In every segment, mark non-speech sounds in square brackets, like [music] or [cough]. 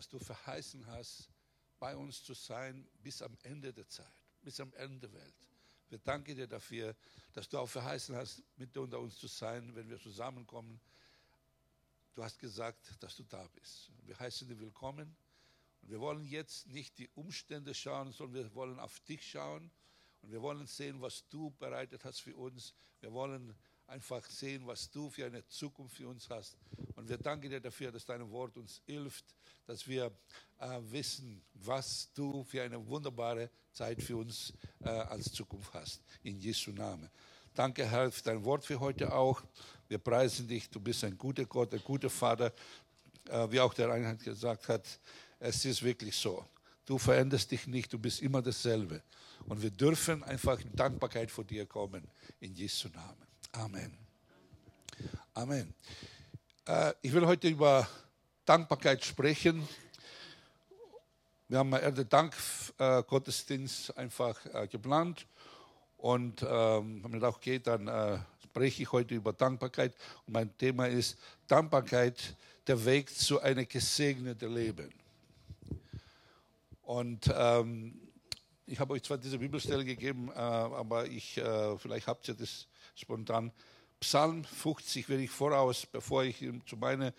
dass du verheißen hast, bei uns zu sein bis am Ende der Zeit, bis am Ende der Welt. Wir danken dir dafür, dass du auch verheißen hast, mit unter uns zu sein, wenn wir zusammenkommen. Du hast gesagt, dass du da bist. Wir heißen dir willkommen. Und wir wollen jetzt nicht die Umstände schauen, sondern wir wollen auf dich schauen. Und wir wollen sehen, was du bereitet hast für uns. Wir wollen einfach sehen, was du für eine Zukunft für uns hast. Und wir danken dir dafür, dass dein Wort uns hilft, dass wir äh, wissen, was du für eine wunderbare Zeit für uns äh, als Zukunft hast. In Jesu Namen. Danke, Herr, für dein Wort für heute auch. Wir preisen dich. Du bist ein guter Gott, ein guter Vater. Äh, wie auch der Einheit gesagt hat, es ist wirklich so. Du veränderst dich nicht, du bist immer dasselbe. Und wir dürfen einfach in Dankbarkeit vor dir kommen. In Jesu Namen. Amen. Amen. Äh, ich will heute über Dankbarkeit sprechen. Wir haben einen Dank-Gottesdienst einfach äh, geplant und ähm, wenn es auch geht, dann äh, spreche ich heute über Dankbarkeit. Und mein Thema ist Dankbarkeit, der Weg zu einem gesegneten Leben. Und ähm, ich habe euch zwar diese Bibelstelle gegeben, äh, aber ich, äh, vielleicht habt ihr das spontan. Psalm 50 will ich voraus, bevor ich zu meiner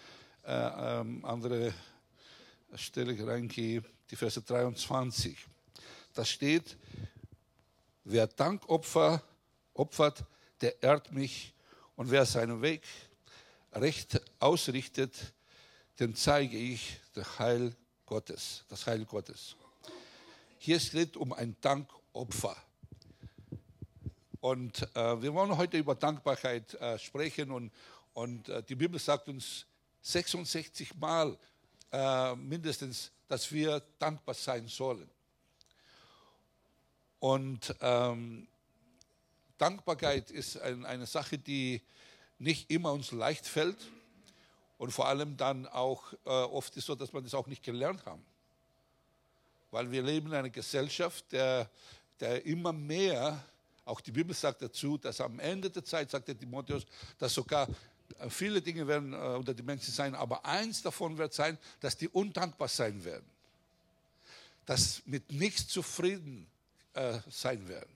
äh, ähm, andere Stelle reingehe, die Verse 23. Da steht, wer Dankopfer opfert, der ehrt mich und wer seinen Weg recht ausrichtet, dem zeige ich das Heil Gottes, das Heil Gottes. Hier steht um ein Dankopfer. Und äh, wir wollen heute über Dankbarkeit äh, sprechen und, und äh, die Bibel sagt uns 66 Mal äh, mindestens, dass wir dankbar sein sollen. Und ähm, Dankbarkeit ist ein, eine Sache, die nicht immer uns leicht fällt und vor allem dann auch äh, oft ist so, dass man das auch nicht gelernt haben. Weil wir leben in einer Gesellschaft, der, der immer mehr auch die Bibel sagt dazu, dass am Ende der Zeit, sagt der Timotheus, dass sogar äh, viele Dinge werden äh, unter die Menschen sein, aber eins davon wird sein, dass die undankbar sein werden. Dass mit nichts zufrieden äh, sein werden.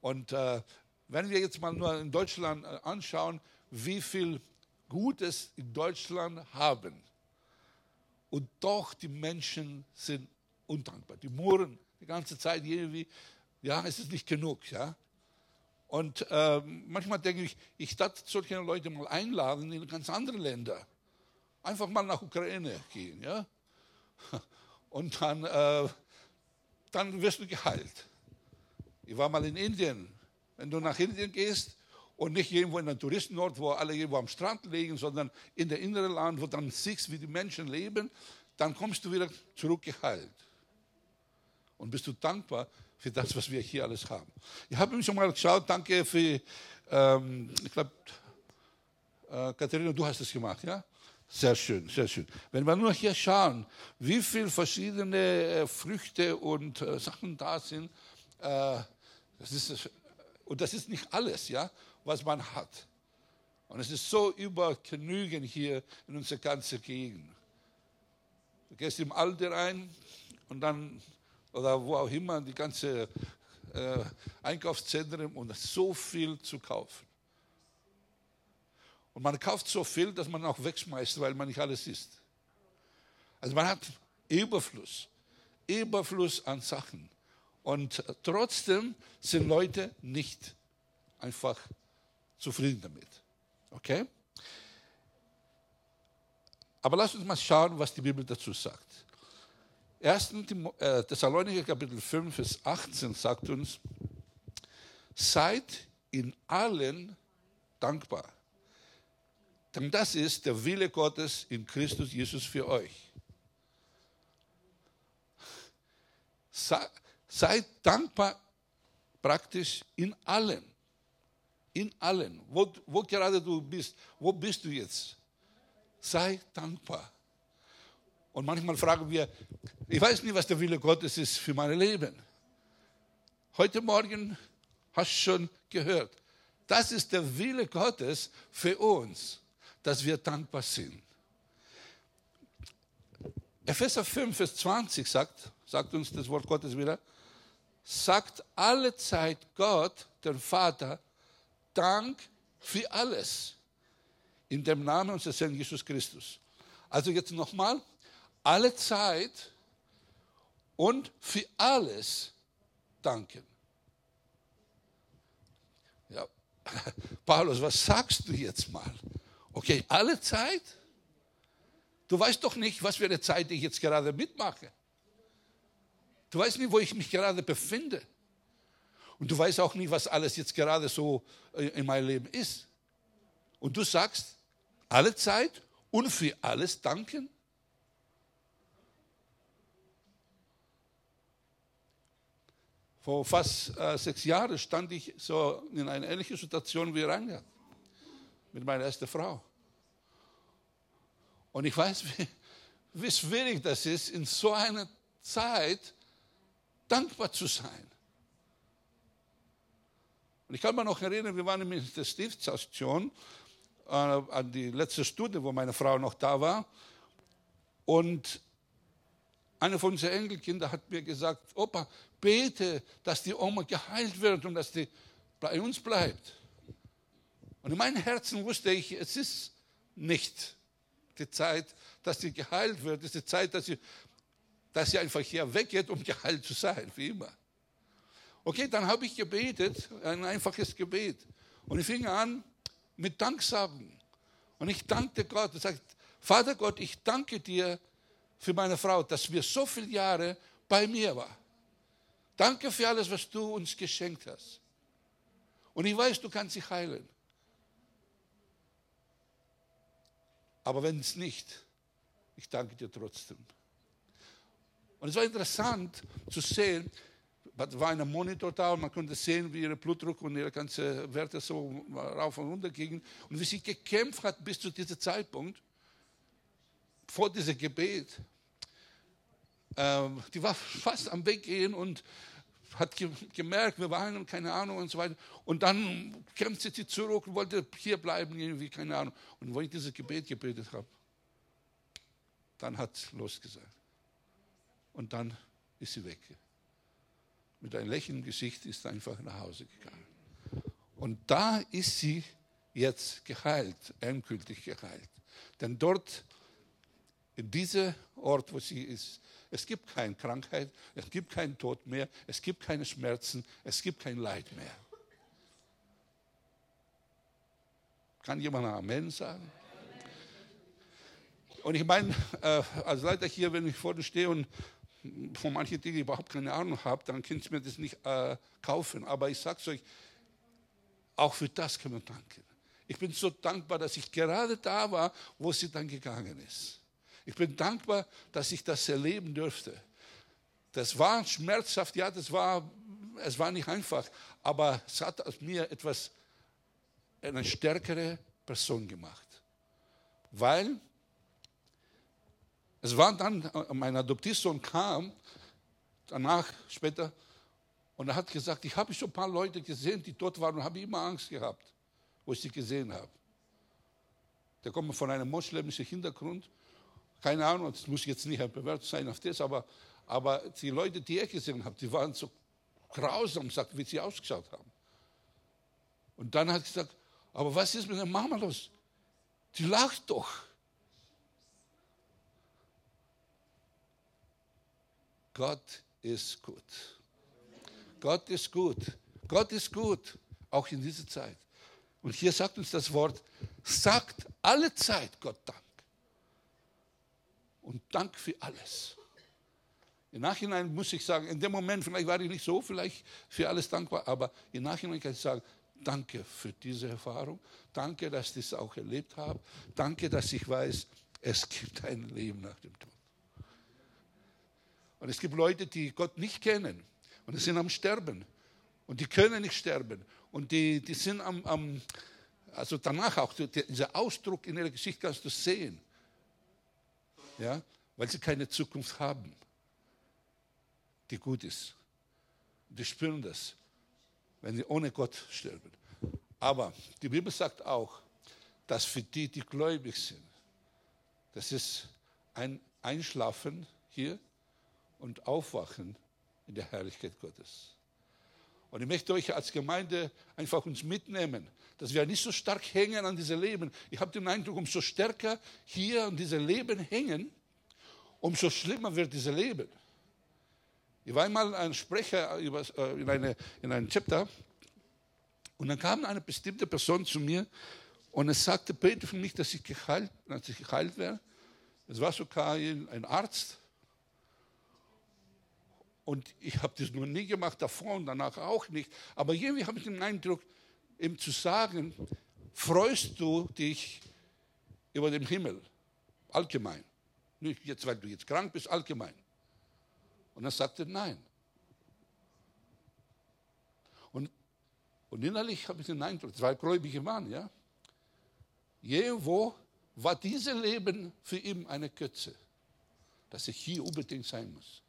Und äh, wenn wir jetzt mal nur in Deutschland äh, anschauen, wie viel Gutes in Deutschland haben, und doch die Menschen sind undankbar. Die murren die ganze Zeit irgendwie, ja, es ist nicht genug, ja. Und äh, manchmal denke ich, ich darf solche Leute mal einladen in ganz andere Länder. Einfach mal nach Ukraine gehen, ja. [laughs] Und dann, äh, dann wirst du geheilt. Ich war mal in Indien. Wenn du nach Indien gehst und nicht irgendwo in einem Touristenort, wo alle irgendwo am Strand liegen, sondern in der inneren Land, wo dann siehst, wie die Menschen leben, dann kommst du wieder zurück geheilt. Und bist du dankbar, für das, was wir hier alles haben. Ich habe mich schon mal geschaut, danke für, ähm, ich glaube, äh, Katharina, du hast es gemacht, ja? Sehr schön, sehr schön. Wenn wir nur hier schauen, wie viele verschiedene äh, Früchte und äh, Sachen da sind, äh, das ist, und das ist nicht alles, ja, was man hat. Und es ist so übergenügend hier in unserer ganzen Gegend. Du gehst im Alter rein und dann oder wo auch immer, die ganze äh, Einkaufszentren und so viel zu kaufen. Und man kauft so viel, dass man auch wegschmeißt, weil man nicht alles isst. Also man hat Überfluss, Überfluss an Sachen. Und trotzdem sind Leute nicht einfach zufrieden damit. Okay? Aber lasst uns mal schauen, was die Bibel dazu sagt. 1. Äh, Thessalonicher Kapitel 5, Vers 18 sagt uns, seid in allen dankbar. Denn das ist der Wille Gottes in Christus Jesus für euch. Seid dankbar praktisch in allen. In allen. Wo, wo gerade du bist, wo bist du jetzt? Sei dankbar. Und manchmal fragen wir, ich weiß nicht, was der Wille Gottes ist für mein Leben. Heute Morgen hast du schon gehört, das ist der Wille Gottes für uns, dass wir dankbar sind. Epheser 5, Vers 20 sagt, sagt uns das Wort Gottes wieder, sagt alle Zeit Gott, der Vater, Dank für alles. In dem Namen unseres Herrn Jesus Christus. Also jetzt nochmal, alle Zeit und für alles danken. Ja, [laughs] Paulus, was sagst du jetzt mal? Okay, alle Zeit? Du weißt doch nicht, was für eine Zeit ich jetzt gerade mitmache. Du weißt nicht, wo ich mich gerade befinde. Und du weißt auch nicht, was alles jetzt gerade so äh, in meinem Leben ist. Und du sagst, alle Zeit und für alles danken? Vor fast äh, sechs Jahren stand ich so in einer ähnlichen Situation wie Reinhard mit meiner ersten Frau. Und ich weiß, wie, wie schwierig das ist, in so einer Zeit dankbar zu sein. Und ich kann mich noch erinnern, wir waren in der Stiftsstation äh, an die letzte Stunde, wo meine Frau noch da war. Und einer von unseren Enkelkindern hat mir gesagt, Opa, bete, dass die Oma geheilt wird und dass die bei uns bleibt. Und in meinem Herzen wusste ich, es ist nicht die Zeit, dass sie geheilt wird. Es ist die Zeit, dass sie, dass sie einfach hier weggeht, um geheilt zu sein, wie immer. Okay, dann habe ich gebetet, ein einfaches Gebet. Und ich fing an mit Danksagen. Und ich dankte Gott und sagte, Vater Gott, ich danke dir für meine Frau, dass wir so viele Jahre bei mir war. Danke für alles, was du uns geschenkt hast. Und ich weiß, du kannst sie heilen. Aber wenn es nicht, ich danke dir trotzdem. Und es war interessant zu sehen, es war ein Monitor da und man konnte sehen, wie ihre Blutdruck und ihre ganzen Werte so rauf und runter gingen. Und wie sie gekämpft hat bis zu diesem Zeitpunkt, vor diesem Gebet. Ähm, die war fast am Weggehen und hat gemerkt, wir weinen, keine Ahnung und so weiter. Und dann kämpfte sie zurück und wollte hier bleiben, irgendwie, keine Ahnung. Und wo ich dieses Gebet gebetet habe, dann hat es losgesagt. Und dann ist sie weg. Mit einem lächelnden Gesicht ist sie einfach nach Hause gegangen. Und da ist sie jetzt geheilt, endgültig geheilt. Denn dort, in diesem Ort, wo sie ist, es gibt keine Krankheit, es gibt keinen Tod mehr, es gibt keine Schmerzen, es gibt kein Leid mehr. Kann jemand Amen sagen? Und ich meine, äh, als Leiter hier, wenn ich vor dir stehe und von manchen Dingen überhaupt keine Ahnung habe, dann könnt ihr mir das nicht äh, kaufen. Aber ich sage es euch, auch für das können wir danken. Ich bin so dankbar, dass ich gerade da war, wo sie dann gegangen ist. Ich bin dankbar, dass ich das erleben durfte. Das war schmerzhaft, ja, das war, es war nicht einfach, aber es hat aus mir etwas, eine stärkere Person gemacht. Weil es war dann, mein Adoptivsohn kam, danach, später, und er hat gesagt, ich habe schon ein paar Leute gesehen, die dort waren und habe immer Angst gehabt, wo ich sie gesehen habe. Der kommt von einem moslemischen Hintergrund keine Ahnung, das muss jetzt nicht ein Bewertung sein auf das, aber, aber die Leute, die ich gesehen habe, die waren so grausam, sagt, wie sie ausgeschaut haben. Und dann hat sie gesagt, aber was ist mit der Mama los? Die lacht doch. Gott ist gut. Gott ist gut. Gott ist gut, auch in dieser Zeit. Und hier sagt uns das Wort, sagt alle Zeit Gott Dank und Dank für alles. Im Nachhinein muss ich sagen, in dem Moment, vielleicht war ich nicht so vielleicht für alles dankbar, aber im Nachhinein kann ich sagen, danke für diese Erfahrung, danke, dass ich das auch erlebt habe, danke, dass ich weiß, es gibt ein Leben nach dem Tod. Und es gibt Leute, die Gott nicht kennen und die sind am Sterben. Und die können nicht sterben. Und die, die sind am, am also danach auch, dieser Ausdruck in ihrer Geschichte kannst du sehen ja, weil sie keine Zukunft haben, die gut ist. Die spüren das, wenn sie ohne Gott sterben. Aber die Bibel sagt auch, dass für die, die gläubig sind, das ist ein einschlafen hier und aufwachen in der Herrlichkeit Gottes. Und ich möchte euch als Gemeinde einfach uns mitnehmen, dass wir nicht so stark hängen an diesem Leben. Ich habe den Eindruck, umso stärker hier an diesem Leben hängen, umso schlimmer wird dieses Leben. Ich war einmal ein Sprecher äh, in, eine, in einem Chapter und dann kam eine bestimmte Person zu mir und es sagte, bete für mich, dass ich geheilt, dass ich geheilt werde. Es war sogar ein Arzt und ich habe das nur nie gemacht, davor und danach auch nicht. Aber irgendwie habe ich den Eindruck, ihm zu sagen, freust du dich über den Himmel, allgemein. Nicht jetzt, weil du jetzt krank bist, allgemein. Und er sagte, nein. Und, und innerlich habe ich den Eindruck, zwei gläubige Mann, ja. Irgendwo war dieses Leben für ihn eine Götze, dass ich hier unbedingt sein muss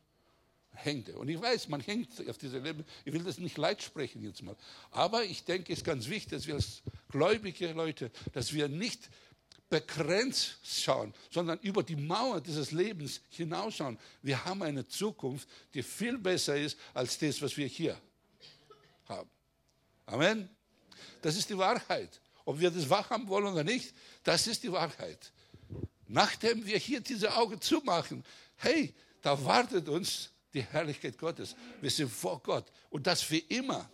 hängte. Und ich weiß, man hängt auf diese Leben. Ich will das nicht leid sprechen jetzt mal. Aber ich denke, es ist ganz wichtig, dass wir als gläubige Leute, dass wir nicht begrenzt schauen, sondern über die Mauer dieses Lebens hinausschauen. Wir haben eine Zukunft, die viel besser ist als das, was wir hier haben. Amen. Das ist die Wahrheit. Ob wir das wahrhaben wollen oder nicht, das ist die Wahrheit. Nachdem wir hier diese Augen zumachen, hey, da wartet uns die Herrlichkeit Gottes. Wir sind vor Gott und das für immer.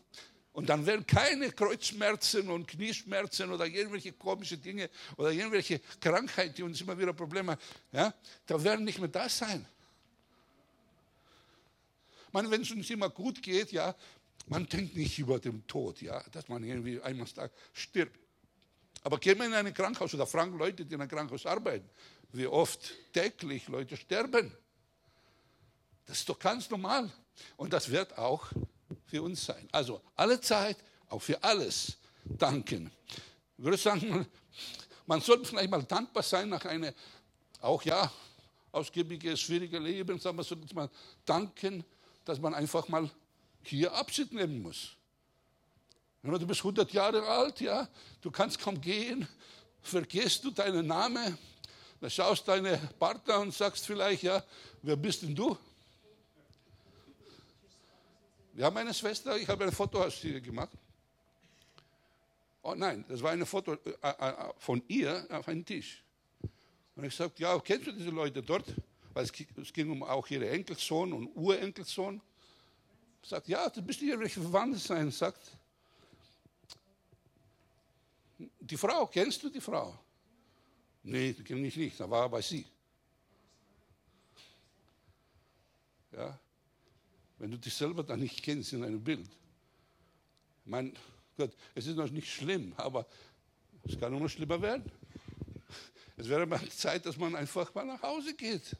Und dann werden keine Kreuzschmerzen und Knieschmerzen oder irgendwelche komischen Dinge oder irgendwelche Krankheiten, die uns immer wieder Probleme haben, ja, da werden nicht mehr da sein. Man, wenn es uns immer gut geht, ja, man denkt nicht über den Tod, ja, dass man irgendwie einmal stirbt. Aber gehen wir in ein Krankenhaus oder fragen Leute, die in einem Krankenhaus arbeiten, wie oft täglich Leute sterben. Das ist doch ganz normal. Und das wird auch für uns sein. Also alle Zeit, auch für alles danken. Ich würde sagen, man sollte vielleicht mal dankbar sein nach einem, auch ja, ausgiebiges, schwieriges Leben. Man sollte mal danken, dass man einfach mal hier Abschied nehmen muss. Du bist 100 Jahre alt, ja, du kannst kaum gehen, vergisst du deinen Namen, dann schaust deine Partner und sagst vielleicht, ja, wer bist denn du? Wir haben eine Schwester, ich habe ein Foto aus ihr gemacht. Oh nein, das war ein Foto äh, äh, äh, von ihr auf einem Tisch. Und ich sagte, ja, kennst du diese Leute dort? Weil es ging um auch ihre Enkelsohn und Urenkelsohn. Sagt, ja, das müsste irgendwelche Verwandte sein. Sagt, die Frau, kennst du die Frau? Nee, die kenne ich nicht, da war bei sie. Ja, wenn du dich selber dann nicht kennst in einem Bild. Mein Gott, es ist noch nicht schlimm, aber es kann nur schlimmer werden. Es wäre mal Zeit, dass man einfach mal nach Hause geht,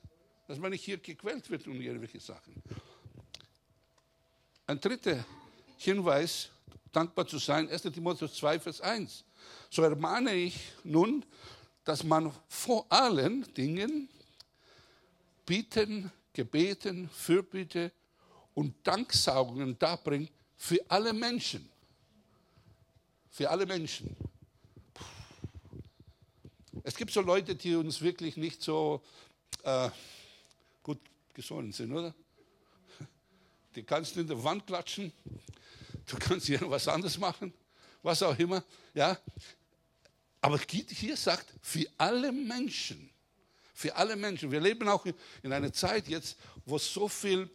dass man nicht hier gequält wird um irgendwelche Sachen. Ein dritter Hinweis, dankbar zu sein, 1. Timotheus 2, Vers 1. So ermahne ich nun, dass man vor allen Dingen Bitten, Gebeten, Fürbitte und Danksagungen darbringt für alle Menschen. Für alle Menschen. Es gibt so Leute, die uns wirklich nicht so äh, gut gesonnen sind, oder? Die kannst du in der Wand klatschen, du kannst hier was anderes machen, was auch immer. Ja? Aber hier sagt, für alle Menschen, für alle Menschen. Wir leben auch in einer Zeit jetzt, wo so viel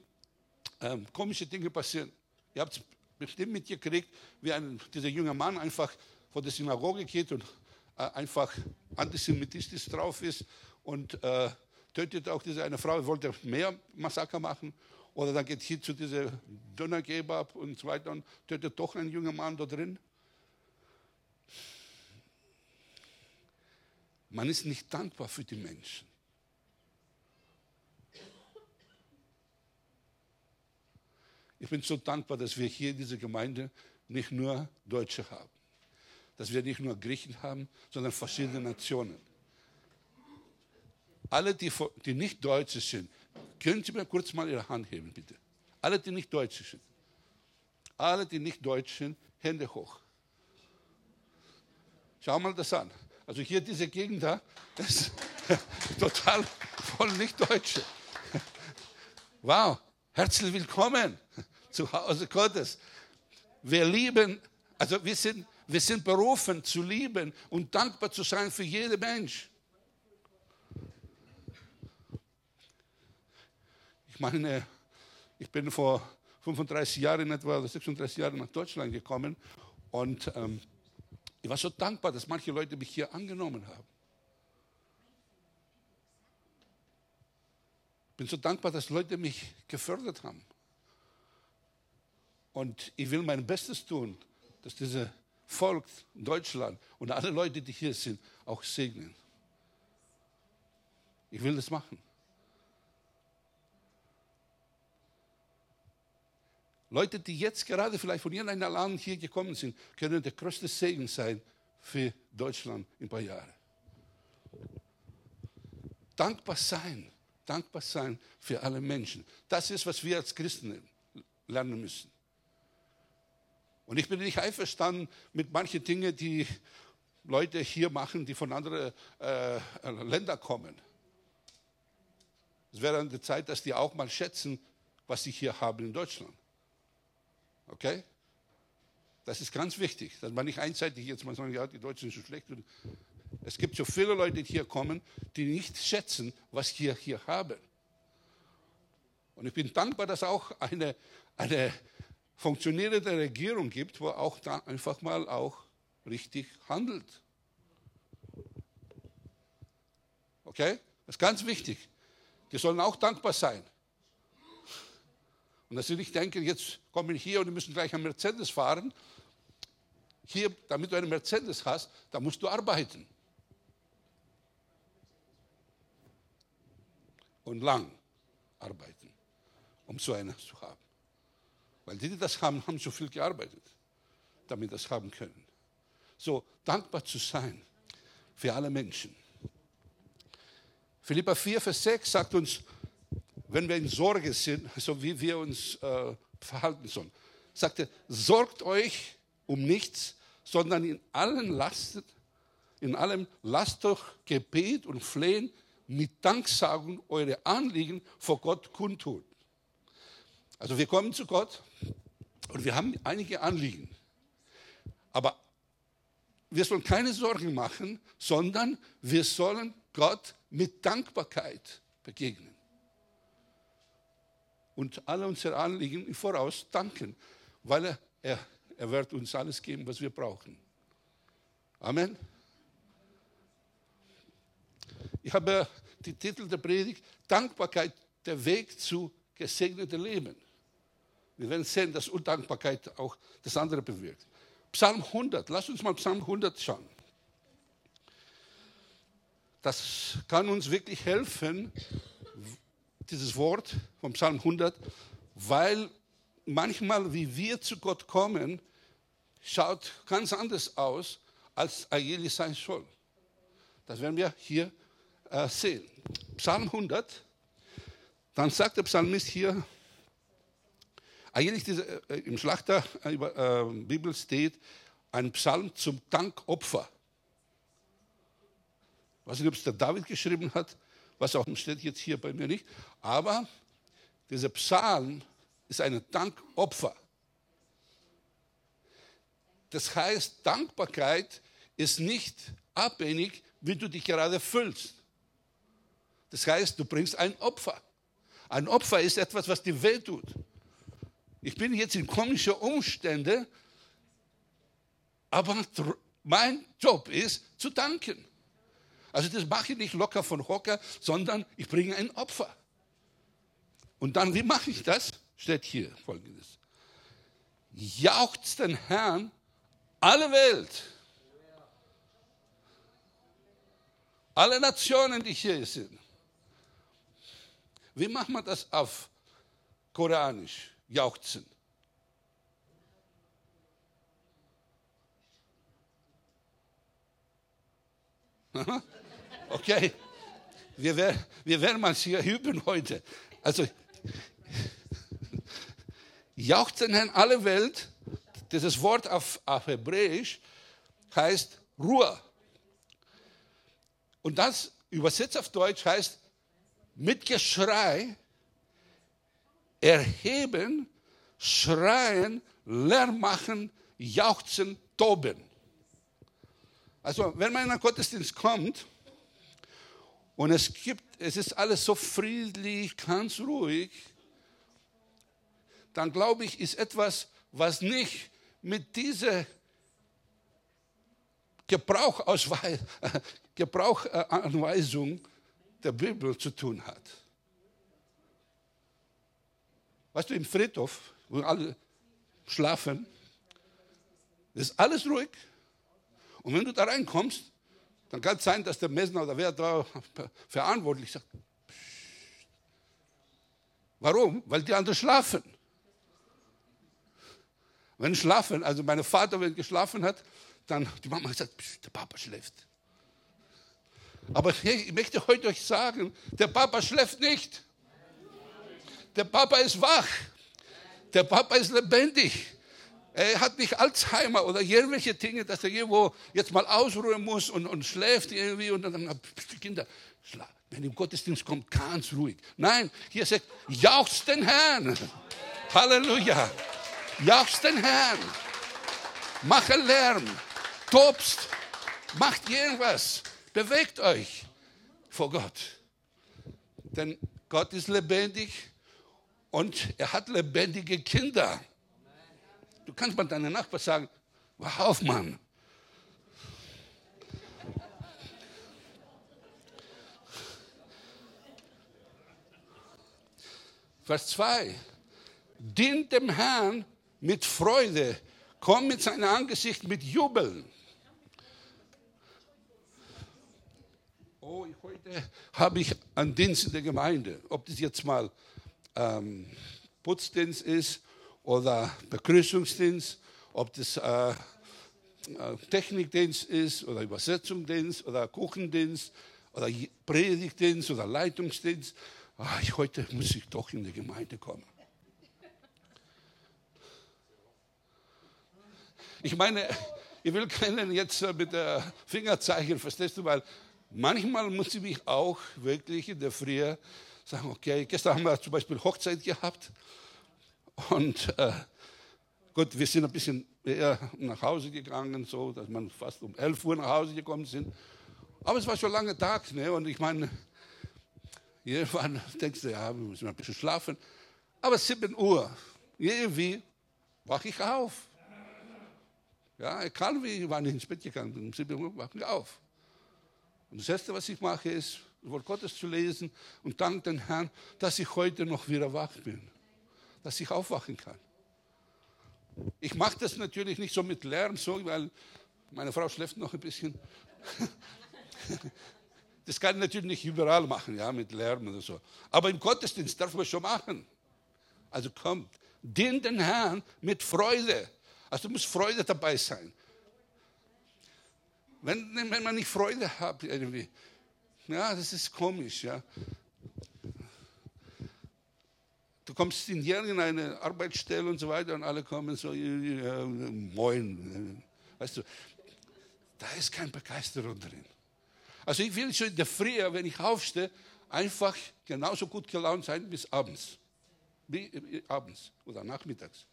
ähm, komische Dinge passieren. Ihr habt es bestimmt mitgekriegt, wie ein, dieser junge Mann einfach vor der Synagoge geht und äh, einfach antisemitistisch drauf ist und äh, tötet auch diese eine Frau, wollte mehr Massaker machen. Oder dann geht hier zu dieser Dönergeber und so weiter und tötet doch einen jungen Mann da drin. Man ist nicht dankbar für die Menschen. Ich bin so dankbar, dass wir hier in dieser Gemeinde nicht nur Deutsche haben, dass wir nicht nur Griechen haben, sondern verschiedene Nationen. Alle, die, die nicht Deutsche sind, können Sie mir kurz mal Ihre Hand heben, bitte. Alle, die nicht Deutsche sind. Alle, die nicht Deutsch sind, Hände hoch. Schau mal das an. Also hier diese Gegend da, das ist [laughs] total wollen nicht Deutsche. Wow, herzlich willkommen zu Hause Gottes. Wir lieben, also wir sind, wir sind berufen zu lieben und dankbar zu sein für jeden Mensch. Ich meine, ich bin vor 35 Jahren etwa, oder 36 Jahren nach Deutschland gekommen und ähm, ich war so dankbar, dass manche Leute mich hier angenommen haben. Ich bin so dankbar, dass Leute mich gefördert haben. Und ich will mein Bestes tun, dass dieses Volk Deutschland und alle Leute, die hier sind, auch segnen. Ich will das machen. Leute, die jetzt gerade vielleicht von irgendeinem Land hier gekommen sind, können der größte Segen sein für Deutschland in ein paar Jahren. Dankbar sein, dankbar sein für alle Menschen. Das ist, was wir als Christen lernen müssen. Und ich bin nicht einverstanden mit manchen Dingen, die Leute hier machen, die von anderen äh, Ländern kommen. Es wäre an der Zeit, dass die auch mal schätzen, was sie hier haben in Deutschland. Okay? Das ist ganz wichtig, dass man nicht einseitig jetzt mal sagen, ja, die Deutschen sind so schlecht. Es gibt so viele Leute, die hier kommen, die nicht schätzen, was wir hier haben. Und ich bin dankbar, dass auch eine, eine funktionierende Regierung gibt, wo auch da einfach mal auch richtig handelt. Okay? Das ist ganz wichtig. Die sollen auch dankbar sein. Und dass sie nicht denken, jetzt kommen hier und die müssen gleich einen Mercedes fahren. Hier, damit du einen Mercedes hast, da musst du arbeiten. Und lang arbeiten, um so einen zu haben. Weil die, die das haben, haben so viel gearbeitet, damit das haben können. So dankbar zu sein für alle Menschen. Philippa 4, Vers 6 sagt uns, wenn wir in Sorge sind, so wie wir uns äh, verhalten sollen. Sagte, sorgt euch um nichts, sondern in allen Lasten, in allem lasst durch Gebet und Flehen mit Danksagung eure Anliegen vor Gott kundtun. Also wir kommen zu Gott und wir haben einige Anliegen. Aber wir sollen keine Sorgen machen, sondern wir sollen Gott mit Dankbarkeit begegnen und alle unsere Anliegen im Voraus danken, weil er, er, er wird uns alles geben, was wir brauchen. Amen. Ich habe den Titel der Predigt Dankbarkeit, der Weg zu gesegneten Leben. Wir werden sehen, dass Undankbarkeit auch das andere bewirkt. Psalm 100, lass uns mal Psalm 100 schauen. Das kann uns wirklich helfen, dieses Wort vom Psalm 100, weil manchmal, wie wir zu Gott kommen, schaut ganz anders aus, als eigentlich sein soll. Das werden wir hier äh, sehen. Psalm 100, dann sagt der Psalmist hier, eigentlich diese, äh, im Schlachter äh, äh, Bibel steht ein Psalm zum Dankopfer. Ich weiß nicht, ob es der David geschrieben hat, was auch steht jetzt hier bei mir nicht. Aber dieser Psalm ist ein Dankopfer. Das heißt, Dankbarkeit ist nicht abhängig, wie du dich gerade fühlst. Das heißt, du bringst ein Opfer. Ein Opfer ist etwas, was dir weh tut. Ich bin jetzt in komischen Umständen, aber mein Job ist zu danken. Also das mache ich nicht locker von Hocker, sondern ich bringe ein Opfer. Und dann, wie mache ich das? Steht hier folgendes. Jauchzt den Herrn alle Welt. Alle Nationen, die hier sind. Wie macht man das auf Koranisch? Jauchzen. Okay, wir, werden, wir werden mal hier üben heute. Also, jauchzen in alle Welt, dieses Wort auf, auf Hebräisch heißt Ruhe. Und das übersetzt auf Deutsch heißt mit Geschrei, erheben, schreien, Lärm machen, jauchzen, toben. Also wenn man in einen Gottesdienst kommt und es gibt, es ist alles so friedlich, ganz ruhig, dann glaube ich, ist etwas, was nicht mit dieser Gebrauchanweisung [laughs] der Bibel zu tun hat. Weißt du, im Friedhof, wo alle schlafen, ist alles ruhig. Und wenn du da reinkommst, dann kann es sein, dass der Messner oder wer da [laughs] verantwortlich sagt, Warum? Weil die anderen schlafen. Wenn schlafen, also mein Vater, wenn geschlafen hat, dann die Mama gesagt, der Papa schläft. Aber ich möchte heute euch sagen, der Papa schläft nicht. Der Papa ist wach. Der Papa ist lebendig. Er hat nicht Alzheimer oder irgendwelche Dinge, dass er irgendwo jetzt mal ausruhen muss und, und schläft irgendwie und dann die Kinder. Wenn im Gottesdienst kommt, ganz ruhig. Nein, hier sagt, jauchzt den Herrn. Halleluja. Jauchzt den Herrn. Mache Lärm. Tobst. Macht irgendwas. Bewegt euch vor Gott. Denn Gott ist lebendig und er hat lebendige Kinder. Du kannst mal deinen Nachbarn sagen, wach auf, Mann. Vers 2. Dient dem Herrn mit Freude, komm mit seinem Angesicht mit Jubeln. Oh, heute habe ich einen Dienst in der Gemeinde, ob das jetzt mal ähm, Putzdienst ist oder Begrüßungsdienst, ob das äh, äh, Technikdienst ist oder Übersetzungsdienst oder Kuchendienst oder Predigtdienst oder Leitungsdienst. Ah, ich, heute muss ich doch in die Gemeinde kommen. Ich meine, ich will keinen jetzt mit der Fingerzeichen, verstehst du, weil manchmal muss ich mich auch wirklich in der Früh sagen, okay, gestern haben wir zum Beispiel Hochzeit gehabt und äh, gut, wir sind ein bisschen eher nach Hause gegangen, so, dass man fast um 11 Uhr nach Hause gekommen sind. Aber es war schon lange Tag, ne? und ich meine, irgendwann [laughs] denkst du, ja, wir müssen ein bisschen schlafen. Aber 7 Uhr, irgendwie wache ich auf. Ja, egal wie, wann ich ins Bett gegangen bin, um 7 Uhr wache ich auf. Und das Erste, was ich mache, ist, Wort Gottes zu lesen und danke den Herrn, dass ich heute noch wieder wach bin dass ich aufwachen kann. Ich mache das natürlich nicht so mit Lärm, so, weil meine Frau schläft noch ein bisschen. [laughs] Das kann ich natürlich nicht überall machen, ja, mit Lärm oder so. Aber im Gottesdienst darf man schon machen. Also kommt, dient den Herrn mit Freude. Also muss Freude dabei sein. Wenn, wenn man nicht Freude hat, irgendwie, ja, das ist komisch, ja. Du kommst in irgendeine Arbeitsstelle und so weiter und alle kommen so, ja, moin. Weißt du, da ist keine Begeisterung drin. Also ich will schon in der Früh, wenn ich aufstehe, einfach genauso gut gelaunt sein bis abends. Wie äh, abends oder nachmittags.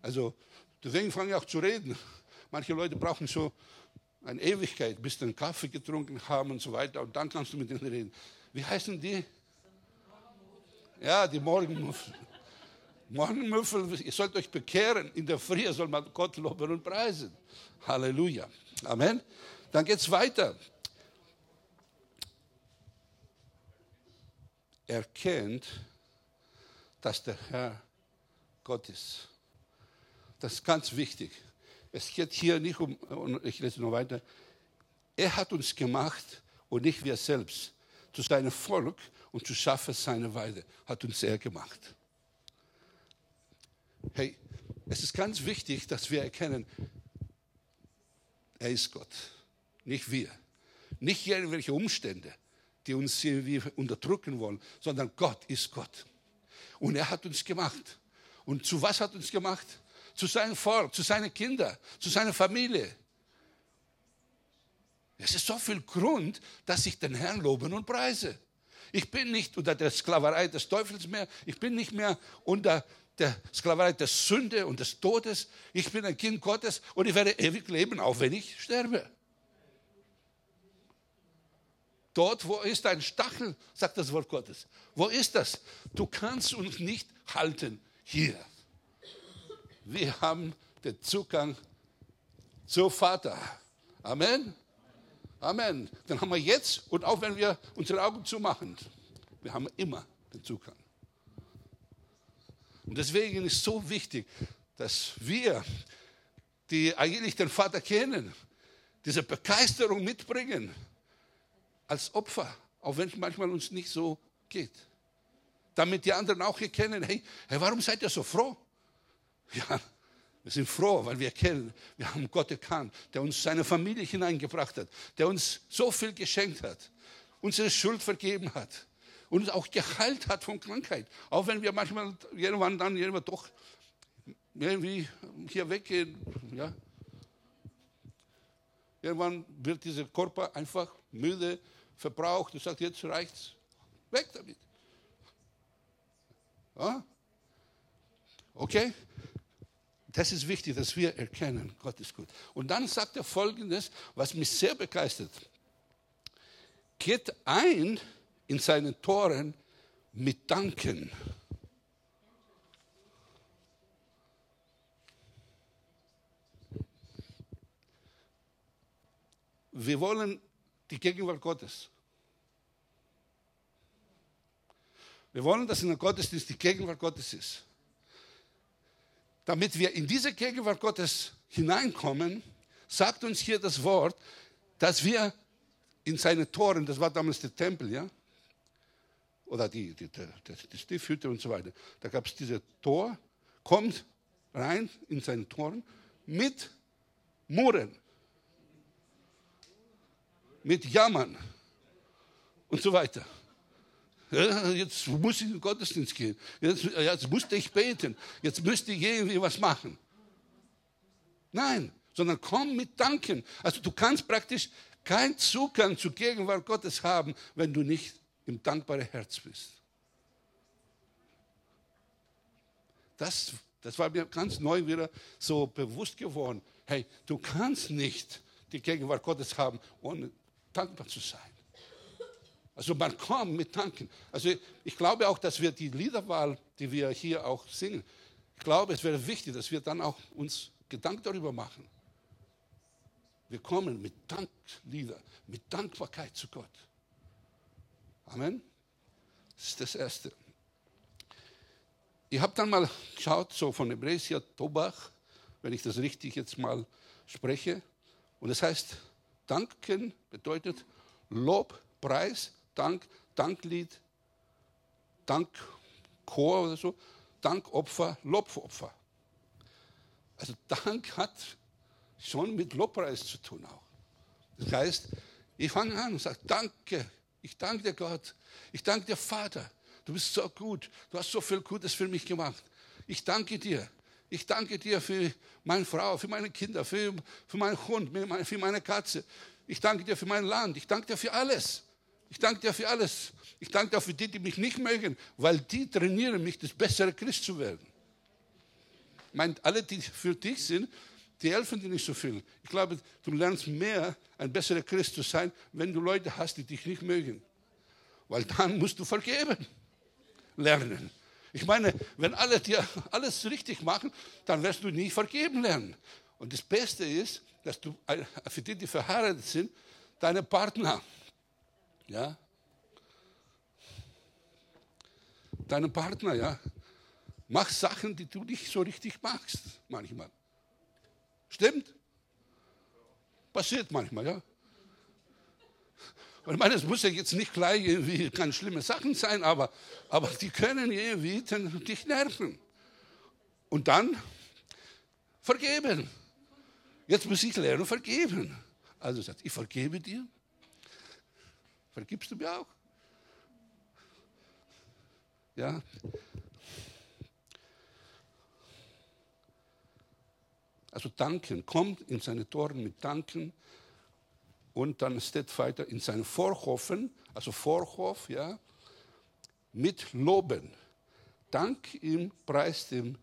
Also deswegen fange ich auch zu reden. Manche Leute brauchen so eine Ewigkeit, bis einen Kaffee getrunken haben und so weiter. Und dann kannst du mit ihnen reden. Wie heißen die? Ja, die Morgenmuffel. Morgenmuffel, ihr sollt euch bekehren. In der Früh soll man Gott loben und preisen. Halleluja. Amen. Dann geht es weiter. Erkennt, dass der Herr Gott ist. Das ist ganz wichtig. Es geht hier nicht um, ich lese noch weiter, er hat uns gemacht und nicht wir selbst zu seinem Volk und zu schaffen seine Weide. Hat uns er gemacht. Hey, es ist ganz wichtig, dass wir erkennen, er ist Gott, nicht wir. Nicht irgendwelche Umstände, die uns irgendwie unterdrücken wollen, sondern Gott ist Gott. Und er hat uns gemacht. Und zu was hat uns gemacht? Zu seinem Volk, zu seinen Kindern, zu seiner Familie. Es ist so viel Grund, dass ich den Herrn loben und preise. Ich bin nicht unter der Sklaverei des Teufels mehr. Ich bin nicht mehr unter der Sklaverei der Sünde und des Todes. Ich bin ein Kind Gottes und ich werde ewig leben, auch wenn ich sterbe. Dort, wo ist ein Stachel, sagt das Wort Gottes. Wo ist das? Du kannst uns nicht halten hier. Wir haben den Zugang zum Vater. Amen. Amen. Dann haben wir jetzt und auch wenn wir unsere Augen zumachen, wir haben immer den Zugang. Und deswegen ist es so wichtig, dass wir, die eigentlich den Vater kennen, diese Begeisterung mitbringen als Opfer, auch wenn es manchmal uns nicht so geht. Damit die anderen auch erkennen, hey, hey, warum seid ihr so froh? Ja, wir sind froh, weil wir erkennen, wir haben Gott erkannt, der uns seine Familie hineingebracht hat, der uns so viel geschenkt hat, unsere Schuld vergeben hat, uns auch geheilt hat von Krankheit. Auch wenn wir manchmal irgendwann dann irgendwann doch irgendwie hier weggehen. Ja. Irgendwann wird dieser Körper einfach müde, verbraucht und sagt, jetzt reicht's. Weg damit. Ja? Okay? Das ist wichtig, dass wir erkennen, Gott ist gut. Und dann sagt er Folgendes, was mich sehr begeistert. Geht ein in seinen Toren mit Danken. Wir wollen die Gegenwart Gottes. Wir wollen, dass in der Gottesdienst die Gegenwart Gottes ist. Damit wir in diese Gegenwart Gottes hineinkommen, sagt uns hier das Wort, dass wir in seine Toren, das war damals der Tempel, ja, oder die, die, die, die Stiefhütte und so weiter, da gab es diese Tor, kommt rein in seine Toren mit Murren, mit Jammern und so weiter. Jetzt muss ich in den Gottesdienst gehen. Jetzt, jetzt musste ich beten. Jetzt müsste ich irgendwie was machen. Nein, sondern komm mit Danken. Also du kannst praktisch keinen Zugang zur Gegenwart Gottes haben, wenn du nicht im dankbaren Herz bist. Das, das war mir ganz neu wieder so bewusst geworden. Hey, du kannst nicht die Gegenwart Gottes haben, ohne dankbar zu sein. Also man kommt mit Danken. Also ich glaube auch, dass wir die Liederwahl, die wir hier auch singen, ich glaube, es wäre wichtig, dass wir dann auch uns Gedanken darüber machen. Wir kommen mit Danklieder, mit Dankbarkeit zu Gott. Amen. Das ist das Erste. Ich habe dann mal geschaut, so von Ebresia Tobach, wenn ich das richtig jetzt mal spreche. Und das heißt, danken bedeutet Lob, Preis, Dank, Danklied, Dankchor oder so, Dankopfer, Lobopfer. Also Dank hat schon mit Lobpreis zu tun auch. Das heißt, ich fange an und sage, danke, ich danke dir Gott, ich danke dir Vater, du bist so gut, du hast so viel Gutes für mich gemacht. Ich danke dir, ich danke dir für meine Frau, für meine Kinder, für, für meinen Hund, für meine Katze. Ich danke dir für mein Land, ich danke dir für alles. Ich danke dir für alles. Ich danke dir für die, die mich nicht mögen, weil die trainieren mich, das bessere Christ zu werden. Meint alle, die für dich sind, die helfen dir nicht so viel. Ich glaube, du lernst mehr, ein besserer Christ zu sein, wenn du Leute hast, die dich nicht mögen. Weil dann musst du vergeben lernen. Ich meine, wenn alle dir alles richtig machen, dann wirst du nie vergeben lernen. Und das Beste ist, dass du für die, die verheiratet sind, deine Partner ja? Deinem Partner, ja? Mach Sachen, die du nicht so richtig magst, manchmal. Stimmt? Passiert manchmal, ja? Ich meine, es muss ja jetzt nicht gleich irgendwie ganz schlimme Sachen sein, aber, aber die können irgendwie dich nerven. Und dann vergeben. Jetzt muss ich lernen, vergeben. Also sagt, ich vergebe dir Vergibst du mir auch? Ja. Also danken, kommt in seine Toren mit Danken und dann steht weiter in seinen Vorhofen, also Vorhof, ja, mit Loben. Dank ihm, preis, dem,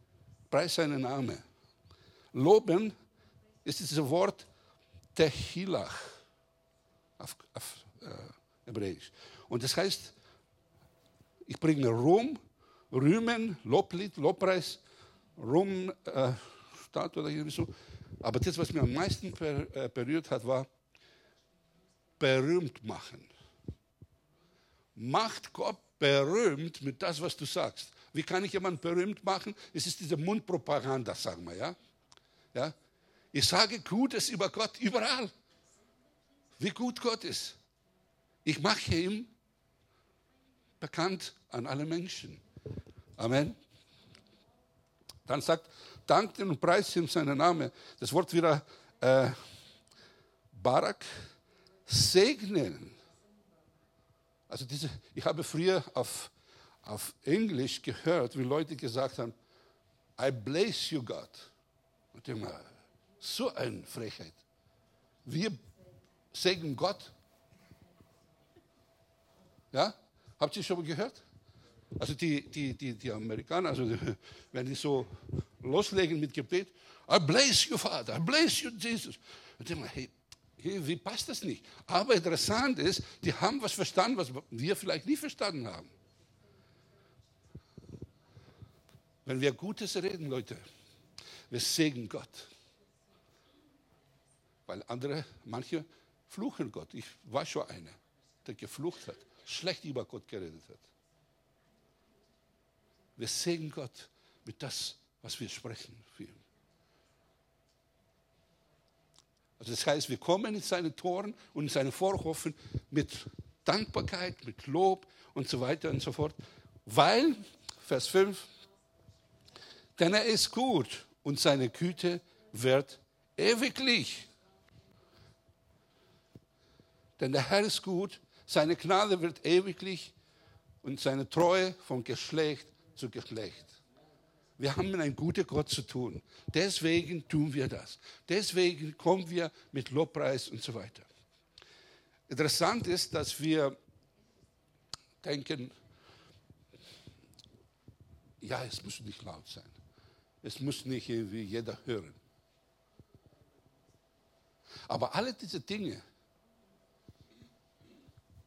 preis seinen Namen. Loben ist dieses Wort Tehilach auf, auf äh, Hebräisch. Und das heißt, ich bringe Ruhm, Rühmen, Loblied, Lobpreis, Ruhm, äh, Staat oder irgendwie so. Aber das, was mir am meisten per, äh, berührt hat, war berühmt machen. Macht Gott berühmt mit das, was du sagst. Wie kann ich jemanden berühmt machen? Es ist diese Mundpropaganda, sagen wir, ja? ja? Ich sage Gutes über Gott überall. Wie gut Gott ist. Ich mache ihm bekannt an alle Menschen. Amen. Dann sagt, dankt und preist ihm seinen Namen. Das Wort wieder äh, Barak, segnen. Also diese, ich habe früher auf, auf Englisch gehört, wie Leute gesagt haben, I bless you God. Und ich mal, so eine Frechheit. Wir segnen Gott. Ja? Habt ihr schon mal gehört? Also die, die, die, die Amerikaner, also wenn die so loslegen mit Gebet, I bless you, Father, I bless you, Jesus. Und denke hey, wie passt das nicht? Aber interessant ist, die haben was verstanden, was wir vielleicht nie verstanden haben. Wenn wir Gutes reden, Leute, wir segnen Gott. Weil andere, manche fluchen Gott. Ich war schon einer, der geflucht hat, schlecht über Gott geredet hat. Wir segnen Gott mit das, was wir sprechen. Also das heißt, wir kommen in seine Toren und in seine Vorhofen mit Dankbarkeit, mit Lob und so weiter und so fort. Weil, Vers 5, denn er ist gut und seine Güte wird ewiglich. Denn der Herr ist gut, seine Gnade wird ewiglich und seine Treue von Geschlecht zu Geschlecht. Wir haben mit einem guten Gott zu tun. Deswegen tun wir das. Deswegen kommen wir mit Lobpreis und so weiter. Interessant ist, dass wir denken, ja, es muss nicht laut sein. Es muss nicht irgendwie jeder hören. Aber alle diese Dinge,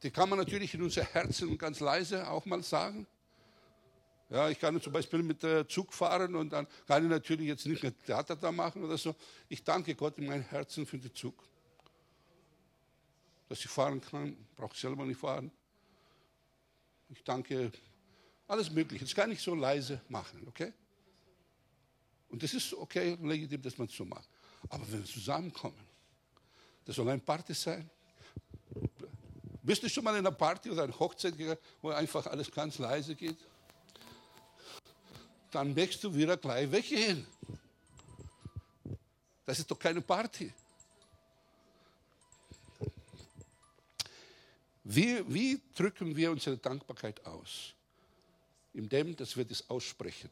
die kann man natürlich in unser Herzen ganz leise auch mal sagen. Ja, ich kann zum Beispiel mit äh, Zug fahren und dann kann ich natürlich jetzt nicht mehr Theater da machen oder so. Ich danke Gott in meinem Herzen für den Zug. Dass ich fahren kann, brauche ich selber nicht fahren. Ich danke alles Mögliche. Das kann ich so leise machen, okay? Und das ist okay legitim, dass man es so macht. Aber wenn wir zusammenkommen, das soll ein Party sein. Bist du schon mal in einer Party oder einer Hochzeit gegangen, wo einfach alles ganz leise geht? dann möchtest du wieder gleich weggehen. Das ist doch keine Party. Wie, wie drücken wir unsere Dankbarkeit aus? Indem, dass wir das aussprechen.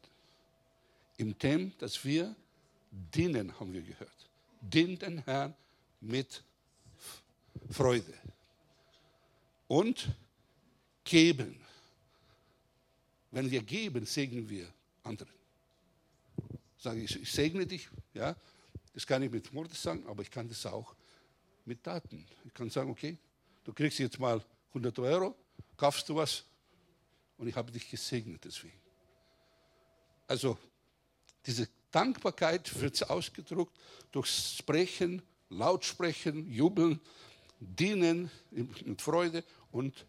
Indem, dass wir dienen, haben wir gehört. Dienen den Herrn mit Freude. Und geben. Wenn wir geben, segnen wir anderen. Sage ich, ich segne dich, ja, das kann ich mit Worten sagen, aber ich kann das auch mit Daten. Ich kann sagen, okay, du kriegst jetzt mal 100 Euro, kaufst du was und ich habe dich gesegnet deswegen. Also diese Dankbarkeit wird ausgedruckt durch Sprechen, Lautsprechen, Jubeln, Dienen mit Freude und,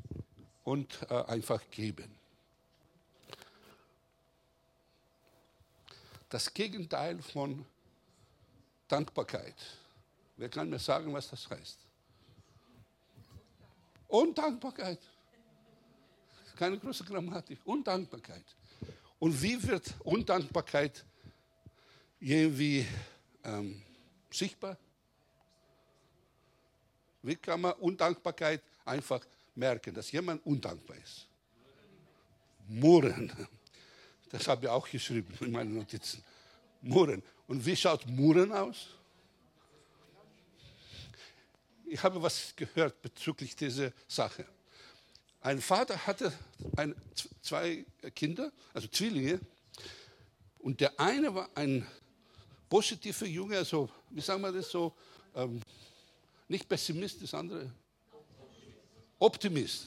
und äh, einfach geben. das Gegenteil von Dankbarkeit. Wer kann mir sagen, was das heißt? Undankbarkeit. Keine große Grammatik. Undankbarkeit. Und wie wird Undankbarkeit irgendwie ähm, sichtbar? Wie kann man Undankbarkeit einfach merken, dass jemand undankbar ist? Murren. Das habe ich auch geschrieben in meinen Notizen. Murren. Und wie schaut Murren aus? Ich habe was gehört bezüglich dieser Sache. Ein Vater hatte ein, zwei Kinder, also Zwillinge, und der eine war ein positiver Junge, also wie sagen wir das so, ähm, nicht Pessimist, das andere Optimist.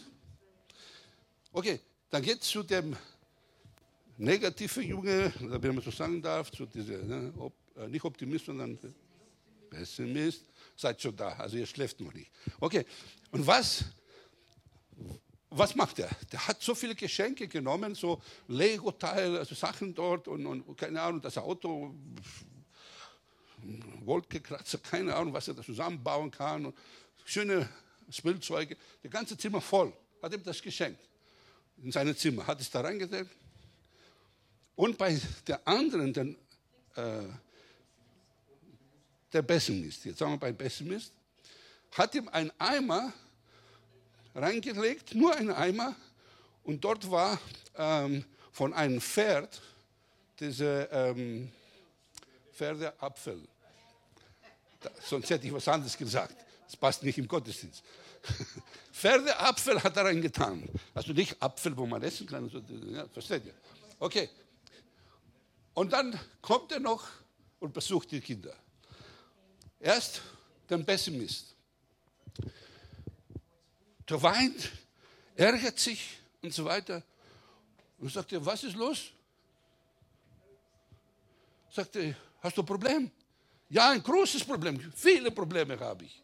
Okay, dann geht zu dem negativen Junge, wenn man so sagen darf, zu dieser, ne, op, äh, nicht Optimist, sondern Pessimist. Seid schon da, also ihr schläft noch nicht. Okay, und was was macht er? Der hat so viele Geschenke genommen, so Lego-Teile, also Sachen dort und, und, keine Ahnung, das Auto, Wolkekratzer, keine Ahnung, was er da zusammenbauen kann. Und schöne Spielzeuge, das ganze Zimmer voll. Hat ihm das geschenkt. In seinem Zimmer, hat es da reingesetzt. Und bei der anderen, den, äh, der Pessimist, jetzt sagen wir bei Pessimist, hat ihm ein Eimer reingelegt, nur ein Eimer. Und dort war ähm, von einem Pferd diese ähm, Pferdeapfel. Da, sonst hätte ich was anderes gesagt. Das passt nicht im Gottesdienst. [laughs] Pferdeapfel hat er reingetan. Also nicht Apfel, wo man essen kann. Ja, versteht ihr? Okay. Und dann kommt er noch und besucht die Kinder. Erst den Pessimist. Der weint, ärgert sich und so weiter. Und sagt er, was ist los? Sagt er, hast du ein Problem? Ja, ein großes Problem. Viele Probleme habe ich.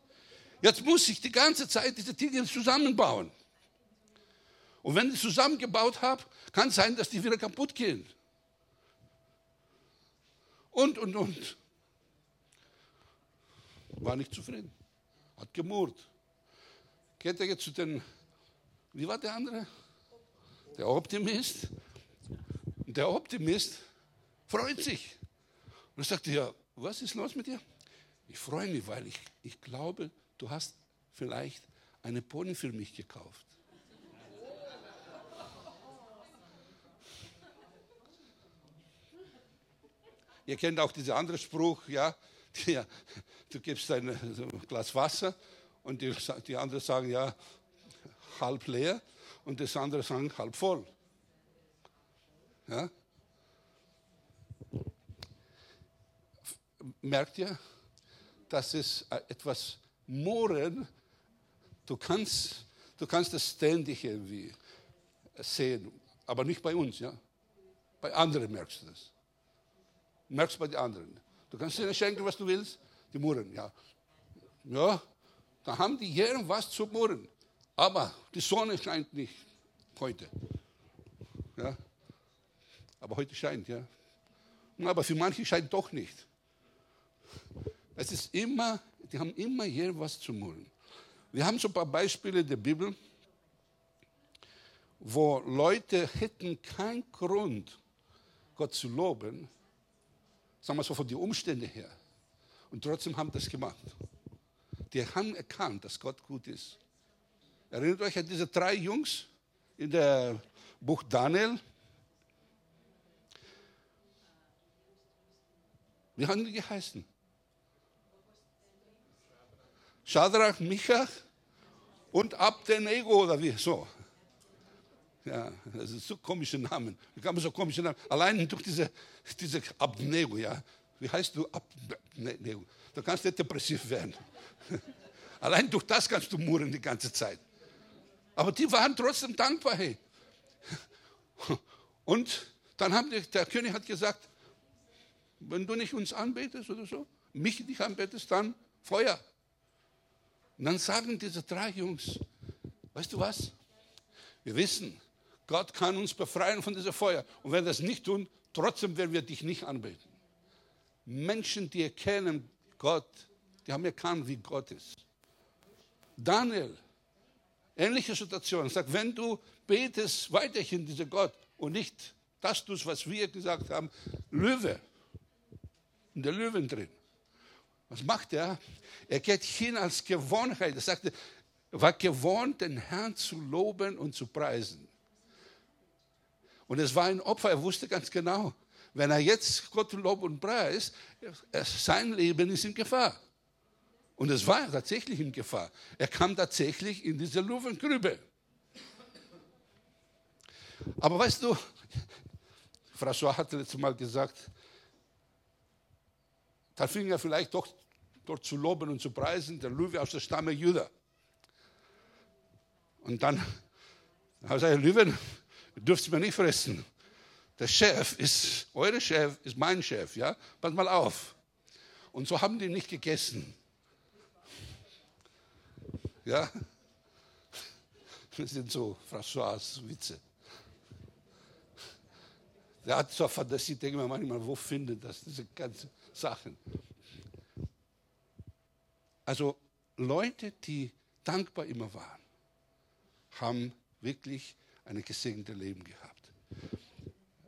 Jetzt muss ich die ganze Zeit diese Dinge zusammenbauen. Und wenn ich zusammengebaut habe, kann es sein, dass die wieder kaputt gehen. Und, und, und. War nicht zufrieden. Hat gemurrt. Geht er jetzt zu den, wie war der andere? Der Optimist. Der Optimist freut sich. Und er sagt, ja, was ist los mit dir? Ich freue mich, weil ich, ich glaube, du hast vielleicht eine Pony für mich gekauft. Ihr kennt auch diesen anderen Spruch, ja, du gibst ein Glas Wasser und die, die anderen sagen ja halb leer und das andere sagen halb voll. Ja? Merkt ihr, dass es etwas Mohren, du kannst, du kannst das ständig irgendwie sehen, aber nicht bei uns, ja. Bei anderen merkst du das. Merkst bei den anderen. Du kannst ihnen schenken, was du willst, die murren, ja. Ja, da haben die Jähren was zu murren. Aber die Sonne scheint nicht heute. Ja? Aber heute scheint, ja. Aber für manche scheint doch nicht. Es ist immer, die haben immer hier was zu murren. Wir haben so ein paar Beispiele der Bibel, wo Leute hätten keinen Grund, Gott zu loben, sagen wir so von den Umständen her. Und trotzdem haben das gemacht die haben erkannt, dass Gott gut ist. Erinnert euch an diese drei Jungs in der Buch Daniel? Wie haben die geheißen? Shadrach, Michach und Abdenego oder wie? So. Ja, das sind so komische Namen. Kann man so komische Namen? Allein durch diese, diese Abdenego, ja. Wie heißt du Abdenego? Du kannst nicht depressiv werden. [laughs] Allein durch das kannst du murren die ganze Zeit. Aber die waren trotzdem dankbar. Hey. [laughs] Und dann haben die, der König hat gesagt, wenn du nicht uns anbetest oder so, mich nicht anbetest, dann Feuer. Und dann sagen diese drei Jungs, weißt du was? Wir wissen, Gott kann uns befreien von diesem Feuer. Und wenn wir das nicht tun, trotzdem werden wir dich nicht anbeten. Menschen, die erkennen Gott, die haben erkannt, wie Gott ist. Daniel, ähnliche Situation, sagt, wenn du betest weiterhin dieser Gott und nicht das tust, was wir gesagt haben, Löwe, in der Löwen drin. Was macht er? Er geht hin als Gewohnheit. Er sagte, war gewohnt, den Herrn zu loben und zu preisen. Und es war ein Opfer, er wusste ganz genau, wenn er jetzt Gott lobt und preist, sein Leben ist in Gefahr. Und es war tatsächlich in Gefahr. Er kam tatsächlich in diese Löwengrübe. Aber weißt du, François hatte letztes Mal gesagt, da fing er vielleicht doch dort zu loben und zu preisen, der Löwe aus der Stamme Juda. Und dann habe ich gesagt, Löwen, ihr dürft mir nicht fressen. Der Chef ist, euer Chef ist mein Chef, ja? Pass mal auf. Und so haben die nicht gegessen. Ja? Das sind so François Witze. Der hat zwar Fantasie, denke mir manchmal, wo findet das, diese ganzen Sachen. Also Leute, die dankbar immer waren, haben wirklich ein gesegnete Leben gehabt.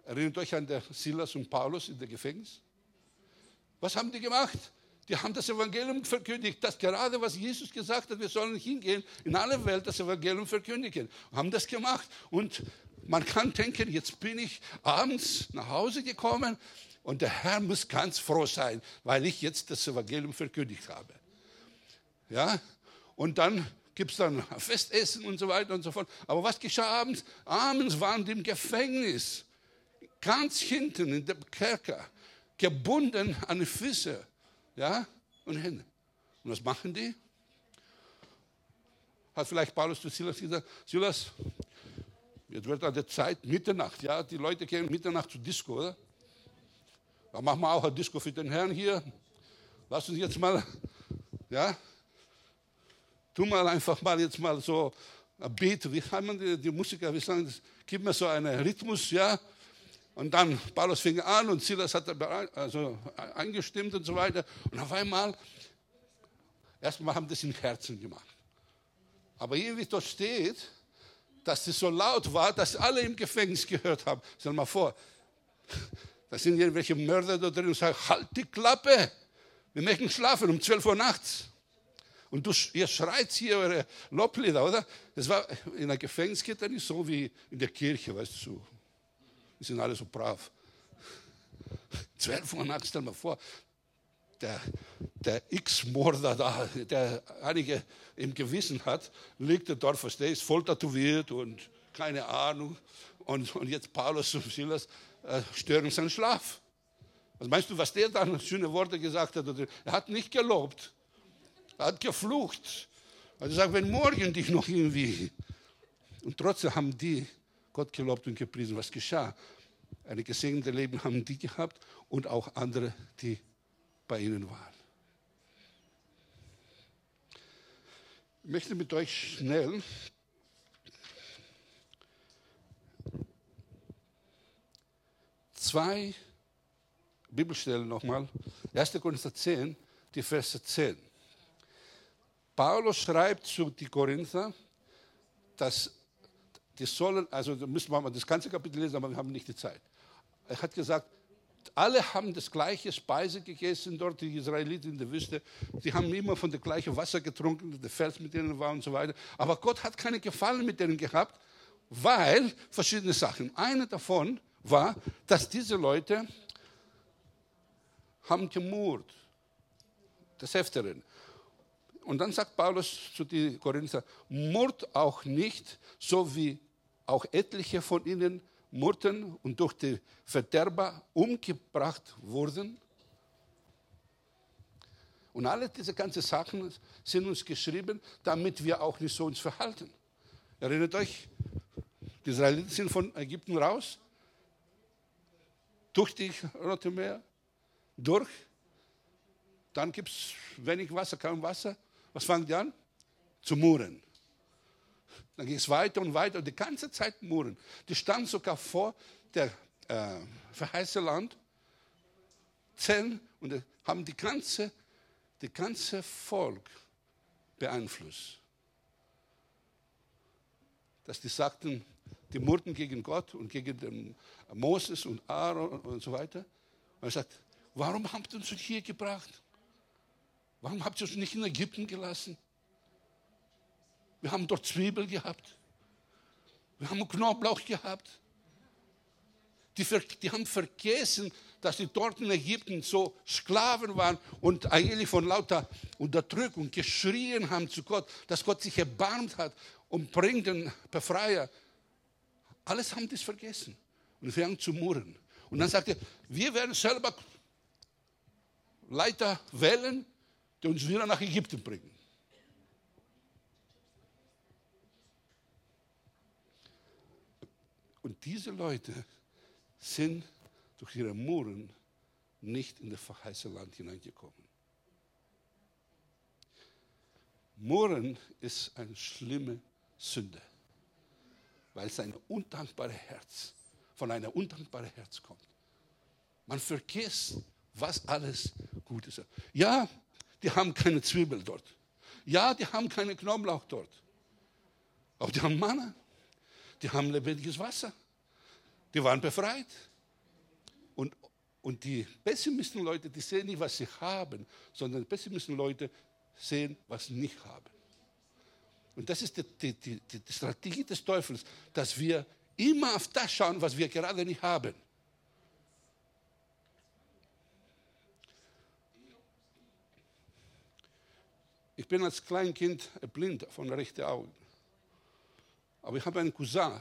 Erinnert euch an der Silas und Paulus in der Gefängnis? Was haben die gemacht? Die haben das Evangelium verkündigt, das gerade, was Jesus gesagt hat, wir sollen hingehen, in alle Welt das Evangelium verkündigen. Haben das gemacht. Und man kann denken, jetzt bin ich abends nach Hause gekommen und der Herr muss ganz froh sein, weil ich jetzt das Evangelium verkündigt habe. Ja? Und dann gibt es dann [laughs] Festessen und so weiter und so fort. Aber was geschah abends? Abends waren die im Gefängnis, ganz hinten in dem Kerker, gebunden an die Füße ja, und Hände. Und was machen die? Hat vielleicht Paulus zu Silas gesagt, Silas, jetzt wird an der Zeit Mitternacht, ja, die Leute gehen Mitternacht zur Disco, oder? Dann machen wir auch ein Disco für den Herrn hier. Lass uns jetzt mal, ja, tu mal einfach mal jetzt mal so ein Beat, wie haben die, die Musiker, wir sagen, das, gib mir so einen Rhythmus, ja, und dann, Paulus fing an und Silas hat also eingestimmt und so weiter. Und auf einmal, erstmal haben das im Herzen gemacht. Aber irgendwie dort steht, dass es so laut war, dass alle im Gefängnis gehört haben. Stell mal vor, da sind irgendwelche Mörder da drin und sagen, halt die Klappe, wir möchten schlafen um 12 Uhr nachts. Und du, ihr schreit hier eure Loblieder, oder? Das war in der Gefängniskette nicht so wie in der Kirche, weißt du, die sind alle so brav. Zwölf Uhr nachts, stell mir vor, der, der X-Morder da, der einige im Gewissen hat, liegt dort, verstehst, voll tätowiert und keine Ahnung. Und, und jetzt Paulus und Silas äh, stören seinen Schlaf. Was meinst du, was der dann schöne Worte gesagt hat? Er hat nicht gelobt. Er hat geflucht. Er hat gesagt, wenn morgen dich noch irgendwie. Und trotzdem haben die Gott gelobt und gepriesen. Was geschah? Ein gesegnetes Leben haben die gehabt und auch andere, die bei ihnen waren. Ich möchte mit euch schnell zwei Bibelstellen nochmal. 1. Korinther 10, die Verse 10. Paulus schreibt zu die Korinther, dass die sollen, also da müssen wir mal das ganze Kapitel lesen, aber wir haben nicht die Zeit. Er hat gesagt, alle haben das gleiche Speise gegessen dort, die Israeliten in der Wüste. Die haben immer von dem gleichen Wasser getrunken, der Fels mit denen war und so weiter. Aber Gott hat keine Gefallen mit denen gehabt, weil verschiedene Sachen. Eine davon war, dass diese Leute haben gemurrt, des Öfteren. Und dann sagt Paulus zu den Korinther, murrt auch nicht, so wie auch etliche von ihnen murrten und durch die Verderber umgebracht wurden. Und alle diese ganzen Sachen sind uns geschrieben, damit wir auch nicht so uns verhalten. Erinnert euch, die Israeliten sind von Ägypten raus, durch die Rote Meer, durch. Dann gibt es wenig Wasser, kaum Wasser. Was fangen die an? Zu murren. Dann ging es weiter und weiter und die ganze Zeit murren. Die standen sogar vor der äh, verheißene Land, zehn und haben die ganze, die ganze Volk beeinflusst. Dass die sagten, die murrten gegen Gott und gegen den Moses und Aaron und so weiter. Und er sagt, warum habt ihr uns hier gebracht? Warum habt ihr uns nicht in Ägypten gelassen? Wir haben dort Zwiebel gehabt. Wir haben Knoblauch gehabt. Die, die, haben vergessen, dass die dort in Ägypten so Sklaven waren und eigentlich von lauter Unterdrückung geschrien haben zu Gott, dass Gott sich erbarmt hat und bringt den Befreier. Alles haben das vergessen. Und fangen zu murren. Und dann sagt er, wir werden selber Leiter wählen, die uns wieder nach Ägypten bringen. Und diese Leute sind durch ihre Murren nicht in das verheißene Land hineingekommen. Murren ist eine schlimme Sünde, weil es ein undankbares Herz, von einem undankbaren Herz kommt. Man vergisst, was alles gut ist. Ja, die haben keine Zwiebel dort. Ja, die haben keine Knoblauch dort. Aber die haben Manna. Die haben lebendiges Wasser. Die waren befreit. Und, und die pessimisten Leute, die sehen nicht, was sie haben, sondern die pessimisten Leute sehen, was sie nicht haben. Und das ist die, die, die, die Strategie des Teufels, dass wir immer auf das schauen, was wir gerade nicht haben. Ich bin als Kleinkind blind von rechten Auge. Aber ich habe einen Cousin,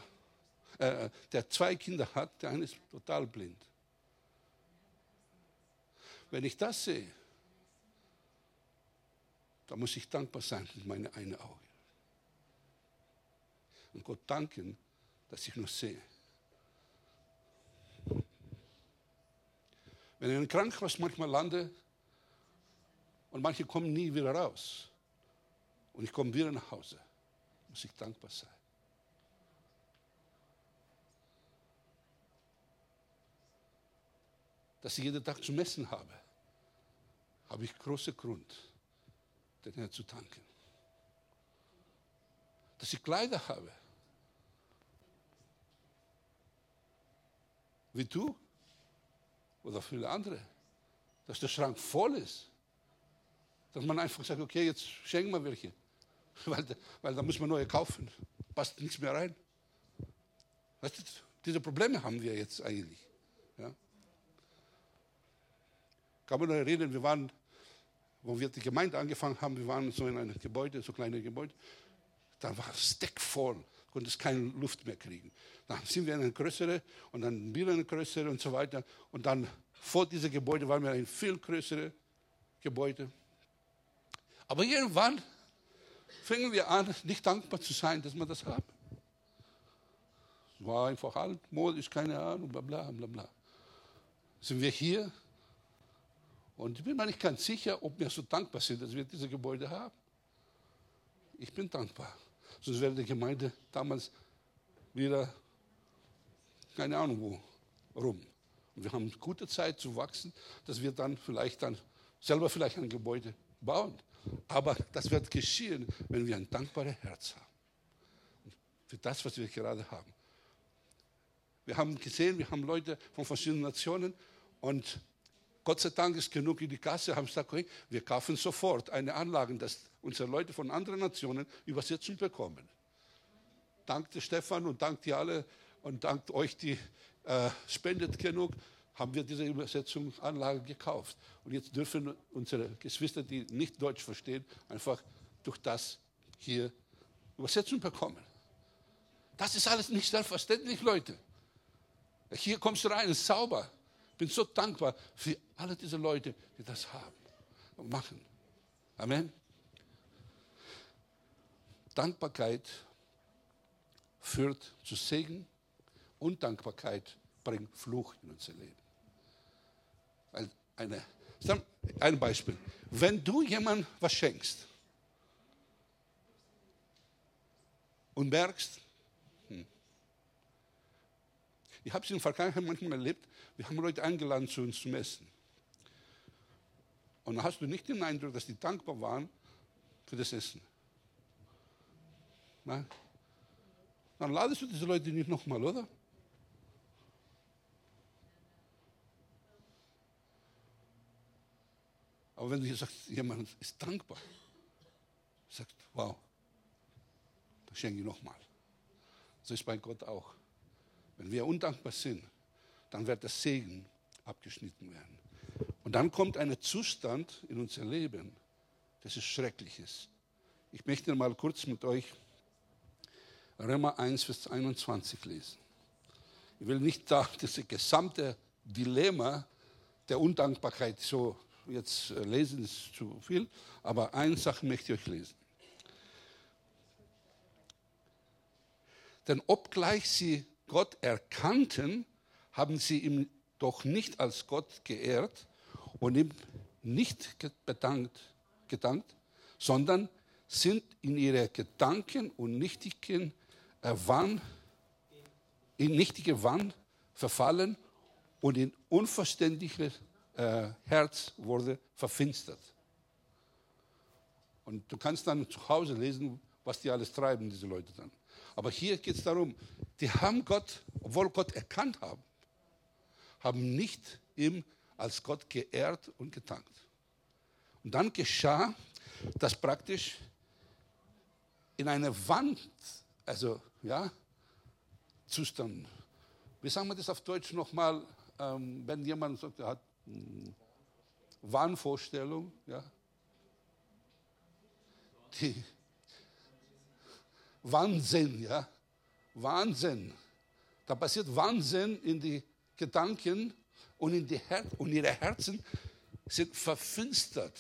äh, der zwei Kinder hat, der eine ist total blind. Wenn ich das sehe, dann muss ich dankbar sein mit meinem einen Auge. Und Gott danken, dass ich noch sehe. Wenn ich in einem Krankenhaus manchmal lande und manche kommen nie wieder raus und ich komme wieder nach Hause, muss ich dankbar sein. Dass ich jeden Tag zum Essen habe, habe ich großen Grund, den Herrn zu danken. Dass ich Kleider habe, wie du oder viele andere, dass der Schrank voll ist. Dass man einfach sagt, okay, jetzt schenken wir welche. [laughs] Weil, weil da muss man neue kaufen. Passt nichts mehr rein. Weißt du, diese Probleme haben wir jetzt eigentlich. Ja? Kann man noch erinnern, wir waren, wo wir die Gemeinde angefangen haben, wir waren so in einem Gebäude, so kleine Gebäude. Da war es voll konnte es keine Luft mehr kriegen. Dann sind wir in eine größere und dann wieder eine größere und so weiter. Und dann vor diesem Gebäude waren wir ein viel größeres Gebäude. Aber irgendwann fingen wir an, nicht dankbar zu sein, dass wir das haben. War einfach altmodisch, keine Ahnung, bla bla bla bla. Sind wir hier und ich bin mir nicht ganz sicher, ob wir so dankbar sind, dass wir diese Gebäude haben. Ich bin dankbar. Sonst wäre die Gemeinde damals wieder, keine Ahnung wo, rum. Und wir haben gute Zeit zu wachsen, dass wir dann vielleicht dann selber vielleicht ein Gebäude bauen. Aber das wird geschehen, wenn wir ein dankbares Herz haben. Für das, was wir gerade haben. Wir haben gesehen, wir haben Leute von verschiedenen Nationen und Gott sei Dank ist genug in die Kasse, haben gesagt, okay, wir kaufen sofort eine Anlage, dass unsere Leute von anderen Nationen Übersetzung bekommen. Dank Stefan und dank dir alle und dank euch, die äh, spendet genug, haben wir diese Übersetzungsanlage gekauft. Und jetzt dürfen unsere Geschwister, die nicht Deutsch verstehen, einfach durch das hier Übersetzung bekommen. Das ist alles nicht selbstverständlich, Leute. Hier kommst du rein, ist sauber. Ich bin so dankbar für alle diese Leute, die das haben und machen. Amen. Dankbarkeit führt zu Segen. Undankbarkeit bringt Fluch in unser Leben. Eine, ein Beispiel. Wenn du jemandem was schenkst und merkst, hm, ich habe es in der Vergangenheit manchmal erlebt, wir haben Leute eingeladen zu uns zum Essen. Und dann hast du nicht den Eindruck, dass die dankbar waren für das Essen. Nein? Dann ladest du diese Leute nicht nochmal, oder? Aber wenn du sagst, jemand ist dankbar, sagt, wow, dann schenke ich nochmal. So ist bei Gott auch. Wenn wir undankbar sind, dann wird der Segen abgeschnitten werden. Und dann kommt ein Zustand in unser Leben, das ist Schreckliches. Ich möchte mal kurz mit euch Römer 1, Vers 21 lesen. Ich will nicht da [laughs] das gesamte Dilemma der Undankbarkeit so jetzt äh, lesen, ist zu viel, aber eine Sache möchte ich euch lesen. Denn obgleich sie Gott erkannten, haben sie ihm doch nicht als Gott geehrt und ihm nicht bedankt, gedankt, sondern sind in ihre Gedanken und nichtigen äh, Wahn, in nichtige Wahn verfallen und in unverständliches äh, Herz wurde verfinstert. Und du kannst dann zu Hause lesen, was die alles treiben, diese Leute dann. Aber hier geht es darum, die haben Gott, obwohl Gott erkannt haben, haben nicht ihm als Gott geehrt und gedankt. Und dann geschah das praktisch in einer Wand, also ja, Zustand. Wie sagen wir das auf Deutsch nochmal, ähm, wenn jemand sagt, er hat Wahnvorstellung, ja? Die Wahnsinn, ja? Wahnsinn. Da passiert Wahnsinn in die Gedanken und, in die Her und ihre Herzen sind verfinstert.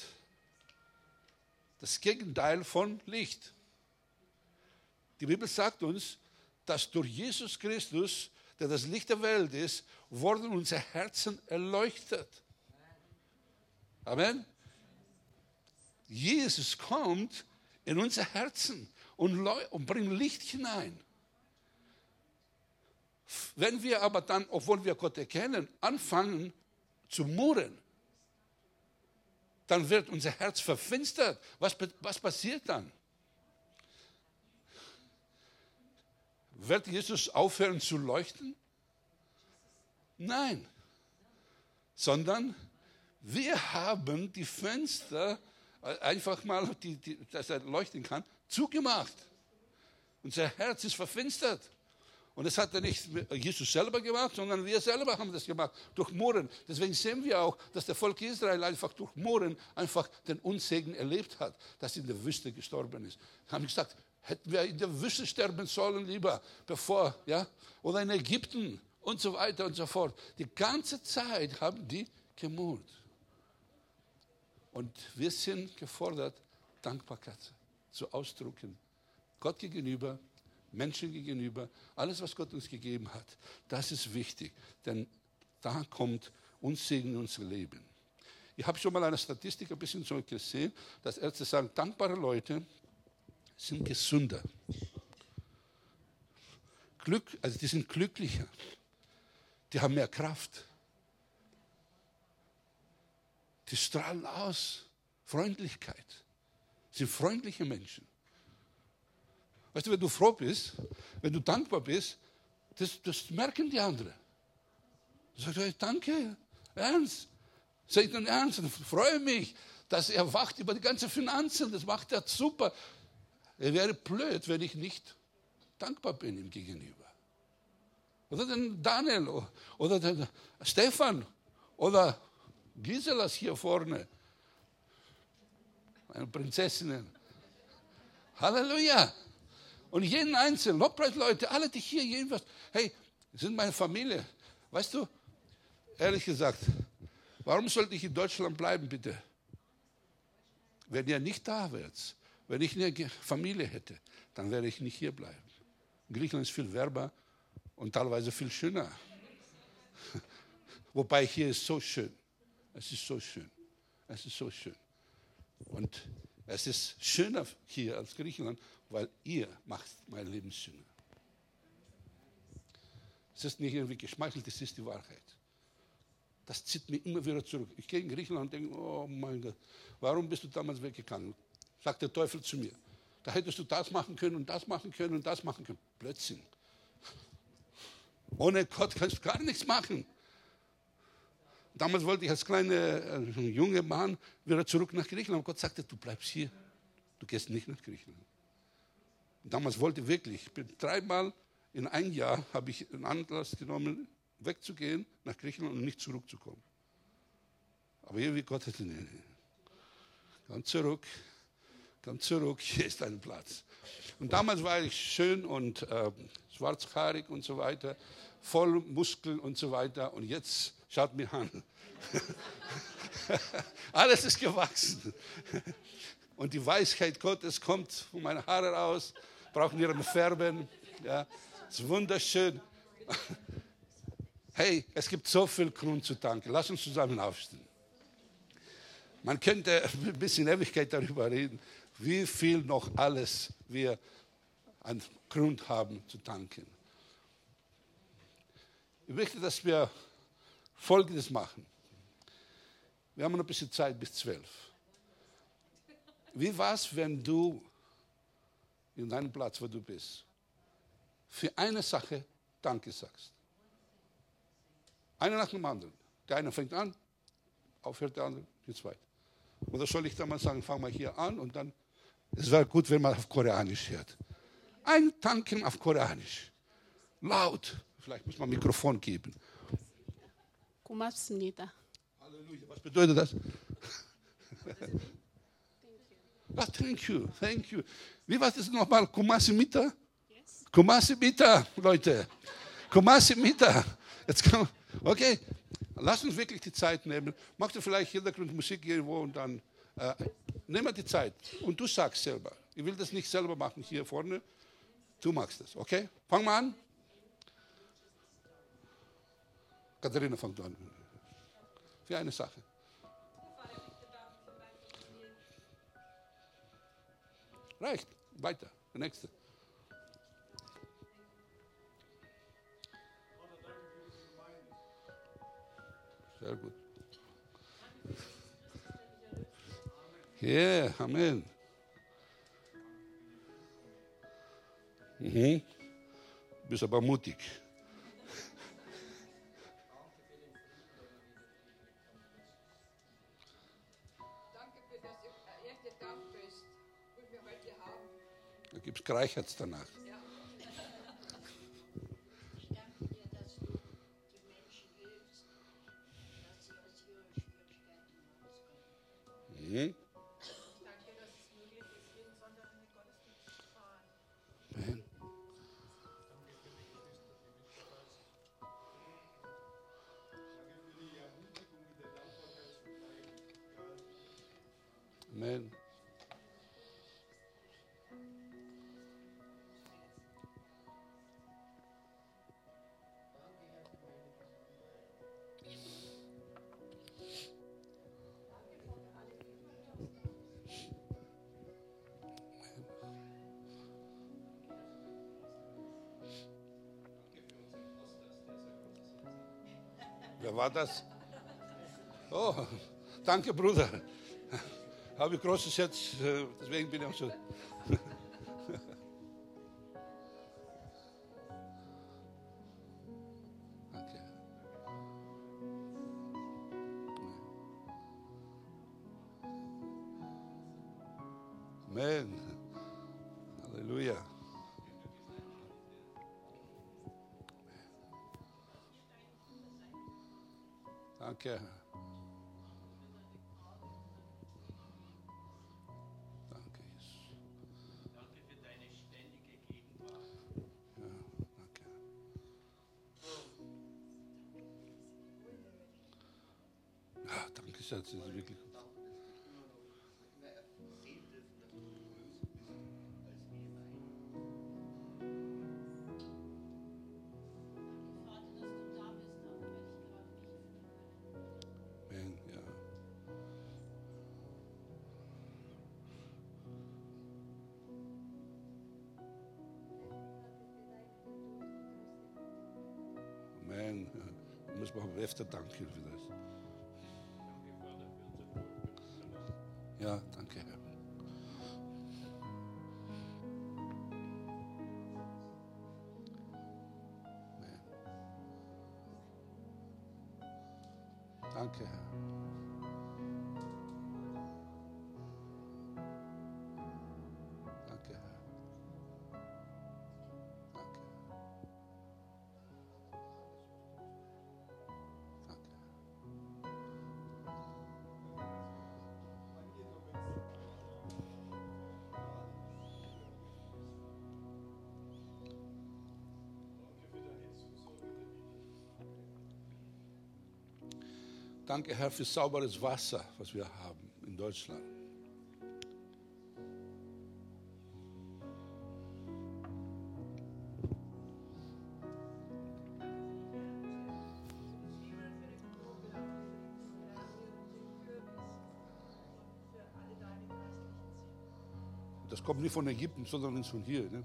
Das Gegenteil von Licht. Die Bibel sagt uns, dass durch Jesus Christus, der das Licht der Welt ist, wurden unsere Herzen erleuchtet. Amen. Jesus kommt in unser Herzen und, und bringt Licht hinein. Wenn wir aber dann, obwohl wir Gott erkennen, anfangen zu murren, dann wird unser Herz verfinstert. Was, was passiert dann? Wird Jesus aufhören zu leuchten? Nein, sondern wir haben die Fenster äh, einfach mal, die, die, dass er leuchten kann, zugemacht. Unser Herz ist verfinstert. Und das hat er nicht Jesus selber gemacht, sondern wir selber haben das gemacht, durch Murren. Deswegen sehen wir auch, dass der Volk Israel einfach durch Murren einfach den Unsegen erlebt hat, dass in der Wüste gestorben ist. Haben gesagt, hätten wir in der Wüste sterben sollen lieber, bevor, ja, oder in Ägypten und so weiter und so fort. Die ganze Zeit haben die gemurrt. Und wir sind gefordert, Dankbarkeit zu ausdrücken. Gott gegenüber, Menschen gegenüber, alles, was Gott uns gegeben hat, das ist wichtig, denn da kommt uns Segen in unser Leben. Ich habe schon mal eine Statistik ein bisschen so gesehen, dass Ärzte sagen, dankbare Leute sind gesünder. Glück, also die sind glücklicher, die haben mehr Kraft, die strahlen aus Freundlichkeit, sind freundliche Menschen. Weißt du, wenn du froh bist, wenn du dankbar bist, das, das merken die anderen. Sag ich, danke, ernst. Sag ich dann ernst und freue mich, dass er wacht über die ganzen Finanzen. Das macht er super. Er wäre blöd, wenn ich nicht dankbar bin ihm gegenüber. Oder den Daniel oder den Stefan oder Giselas hier vorne. Meine Prinzessinnen. Halleluja. Und jeden Einzelnen, Lobpreisleute, alle, die hier jedenfalls, hey, sind meine Familie. Weißt du, ehrlich gesagt, warum sollte ich in Deutschland bleiben, bitte? Wenn ihr nicht da wärt, wenn ich eine Familie hätte, dann wäre ich nicht hier bleiben. Griechenland ist viel wärmer und teilweise viel schöner. [laughs] Wobei hier ist so schön. Es ist so schön. Es ist so schön. Und es ist schöner hier als Griechenland, weil ihr macht mein Leben schöner. Es ist nicht irgendwie geschmeichelt, es ist die Wahrheit. Das zieht mich immer wieder zurück. Ich gehe in Griechenland und denke, oh mein Gott, warum bist du damals weggegangen? Sagt der Teufel zu mir. Da hättest du das machen können und das machen können und das machen können. Blödsinn. Ohne Gott kannst du gar nichts machen. Damals wollte ich als kleiner äh, junger Mann wieder zurück nach Griechenland. Und Gott sagte, du bleibst hier. Du gehst nicht nach Griechenland. Damals wollte ich wirklich, ich bin dreimal in ein Jahr habe ich einen Anlass genommen, wegzugehen nach Griechenland und nicht zurückzukommen. Aber irgendwie Gott hat nee, nee. Ganz zurück. Komm zurück, [laughs] hier ist dein Platz. Und damals war ich schön und äh, schwarzhaarig und so weiter, voll Muskeln und so weiter. Und jetzt schaut mir an. [laughs] Alles ist gewachsen. Und die Weisheit Gottes kommt von meinen Haaren raus, brauchen ihre Färben. Ja, ist wunderschön. Hey, es gibt so viel Grund zu danken. Lass uns zusammen aufstehen. Man könnte [laughs] ein bisschen Ewigkeit darüber reden, wie viel noch alles wir an Grund haben zu danken. Ich möchte, dass wir Folgendes machen. Wir haben noch ein bisschen Zeit bis zwölf. Wie war es, wenn du in deinem Platz, wo du bist, für eine Sache Danke sagst? Einer nach dem anderen. Der eine fängt an, aufhört der andere, jetzt weiter. Oder soll ich dann mal sagen, fang mal hier an und dann, es wäre gut, wenn man auf Koreanisch hört. Ein Tanken auf Koreanisch. Laut. Vielleicht muss man ein Mikrofon geben. 고맙습니다. Halleluja. Was bedeutet das? [laughs] Ah, thank you, thank you. Wie war das nochmal? Kumasi Mita? Kumasi Mita, Leute. Kumasi Mita. Jetzt kann, okay, lass uns wirklich die Zeit nehmen. Mach dir vielleicht Hintergrundmusik irgendwo und dann äh, nimm mal die Zeit. Und du sagst selber. Ich will das nicht selber machen hier vorne. Du machst das, okay? Fang mal an. Katharina, fang du an. Für eine Sache. Reicht. Weiter. Der nächste. Sehr gut. Ja, Amen. Mhm. Bist aber mutig. Danke für das erste Dankfest, das war das? Oh, danke, Bruder. Habe ich großes Herz, äh, deswegen bin ich auch so. Da muss man öfter für das. Ja, danke, Herr. Danke, Herr. Danke, Herr, für sauberes Wasser, was wir haben in Deutschland. Das kommt nicht von Ägypten, sondern von hier. Ne?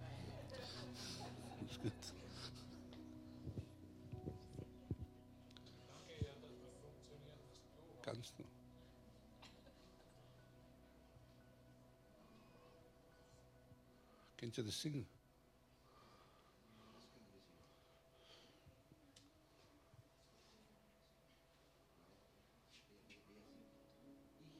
Kennt ihr das Singen?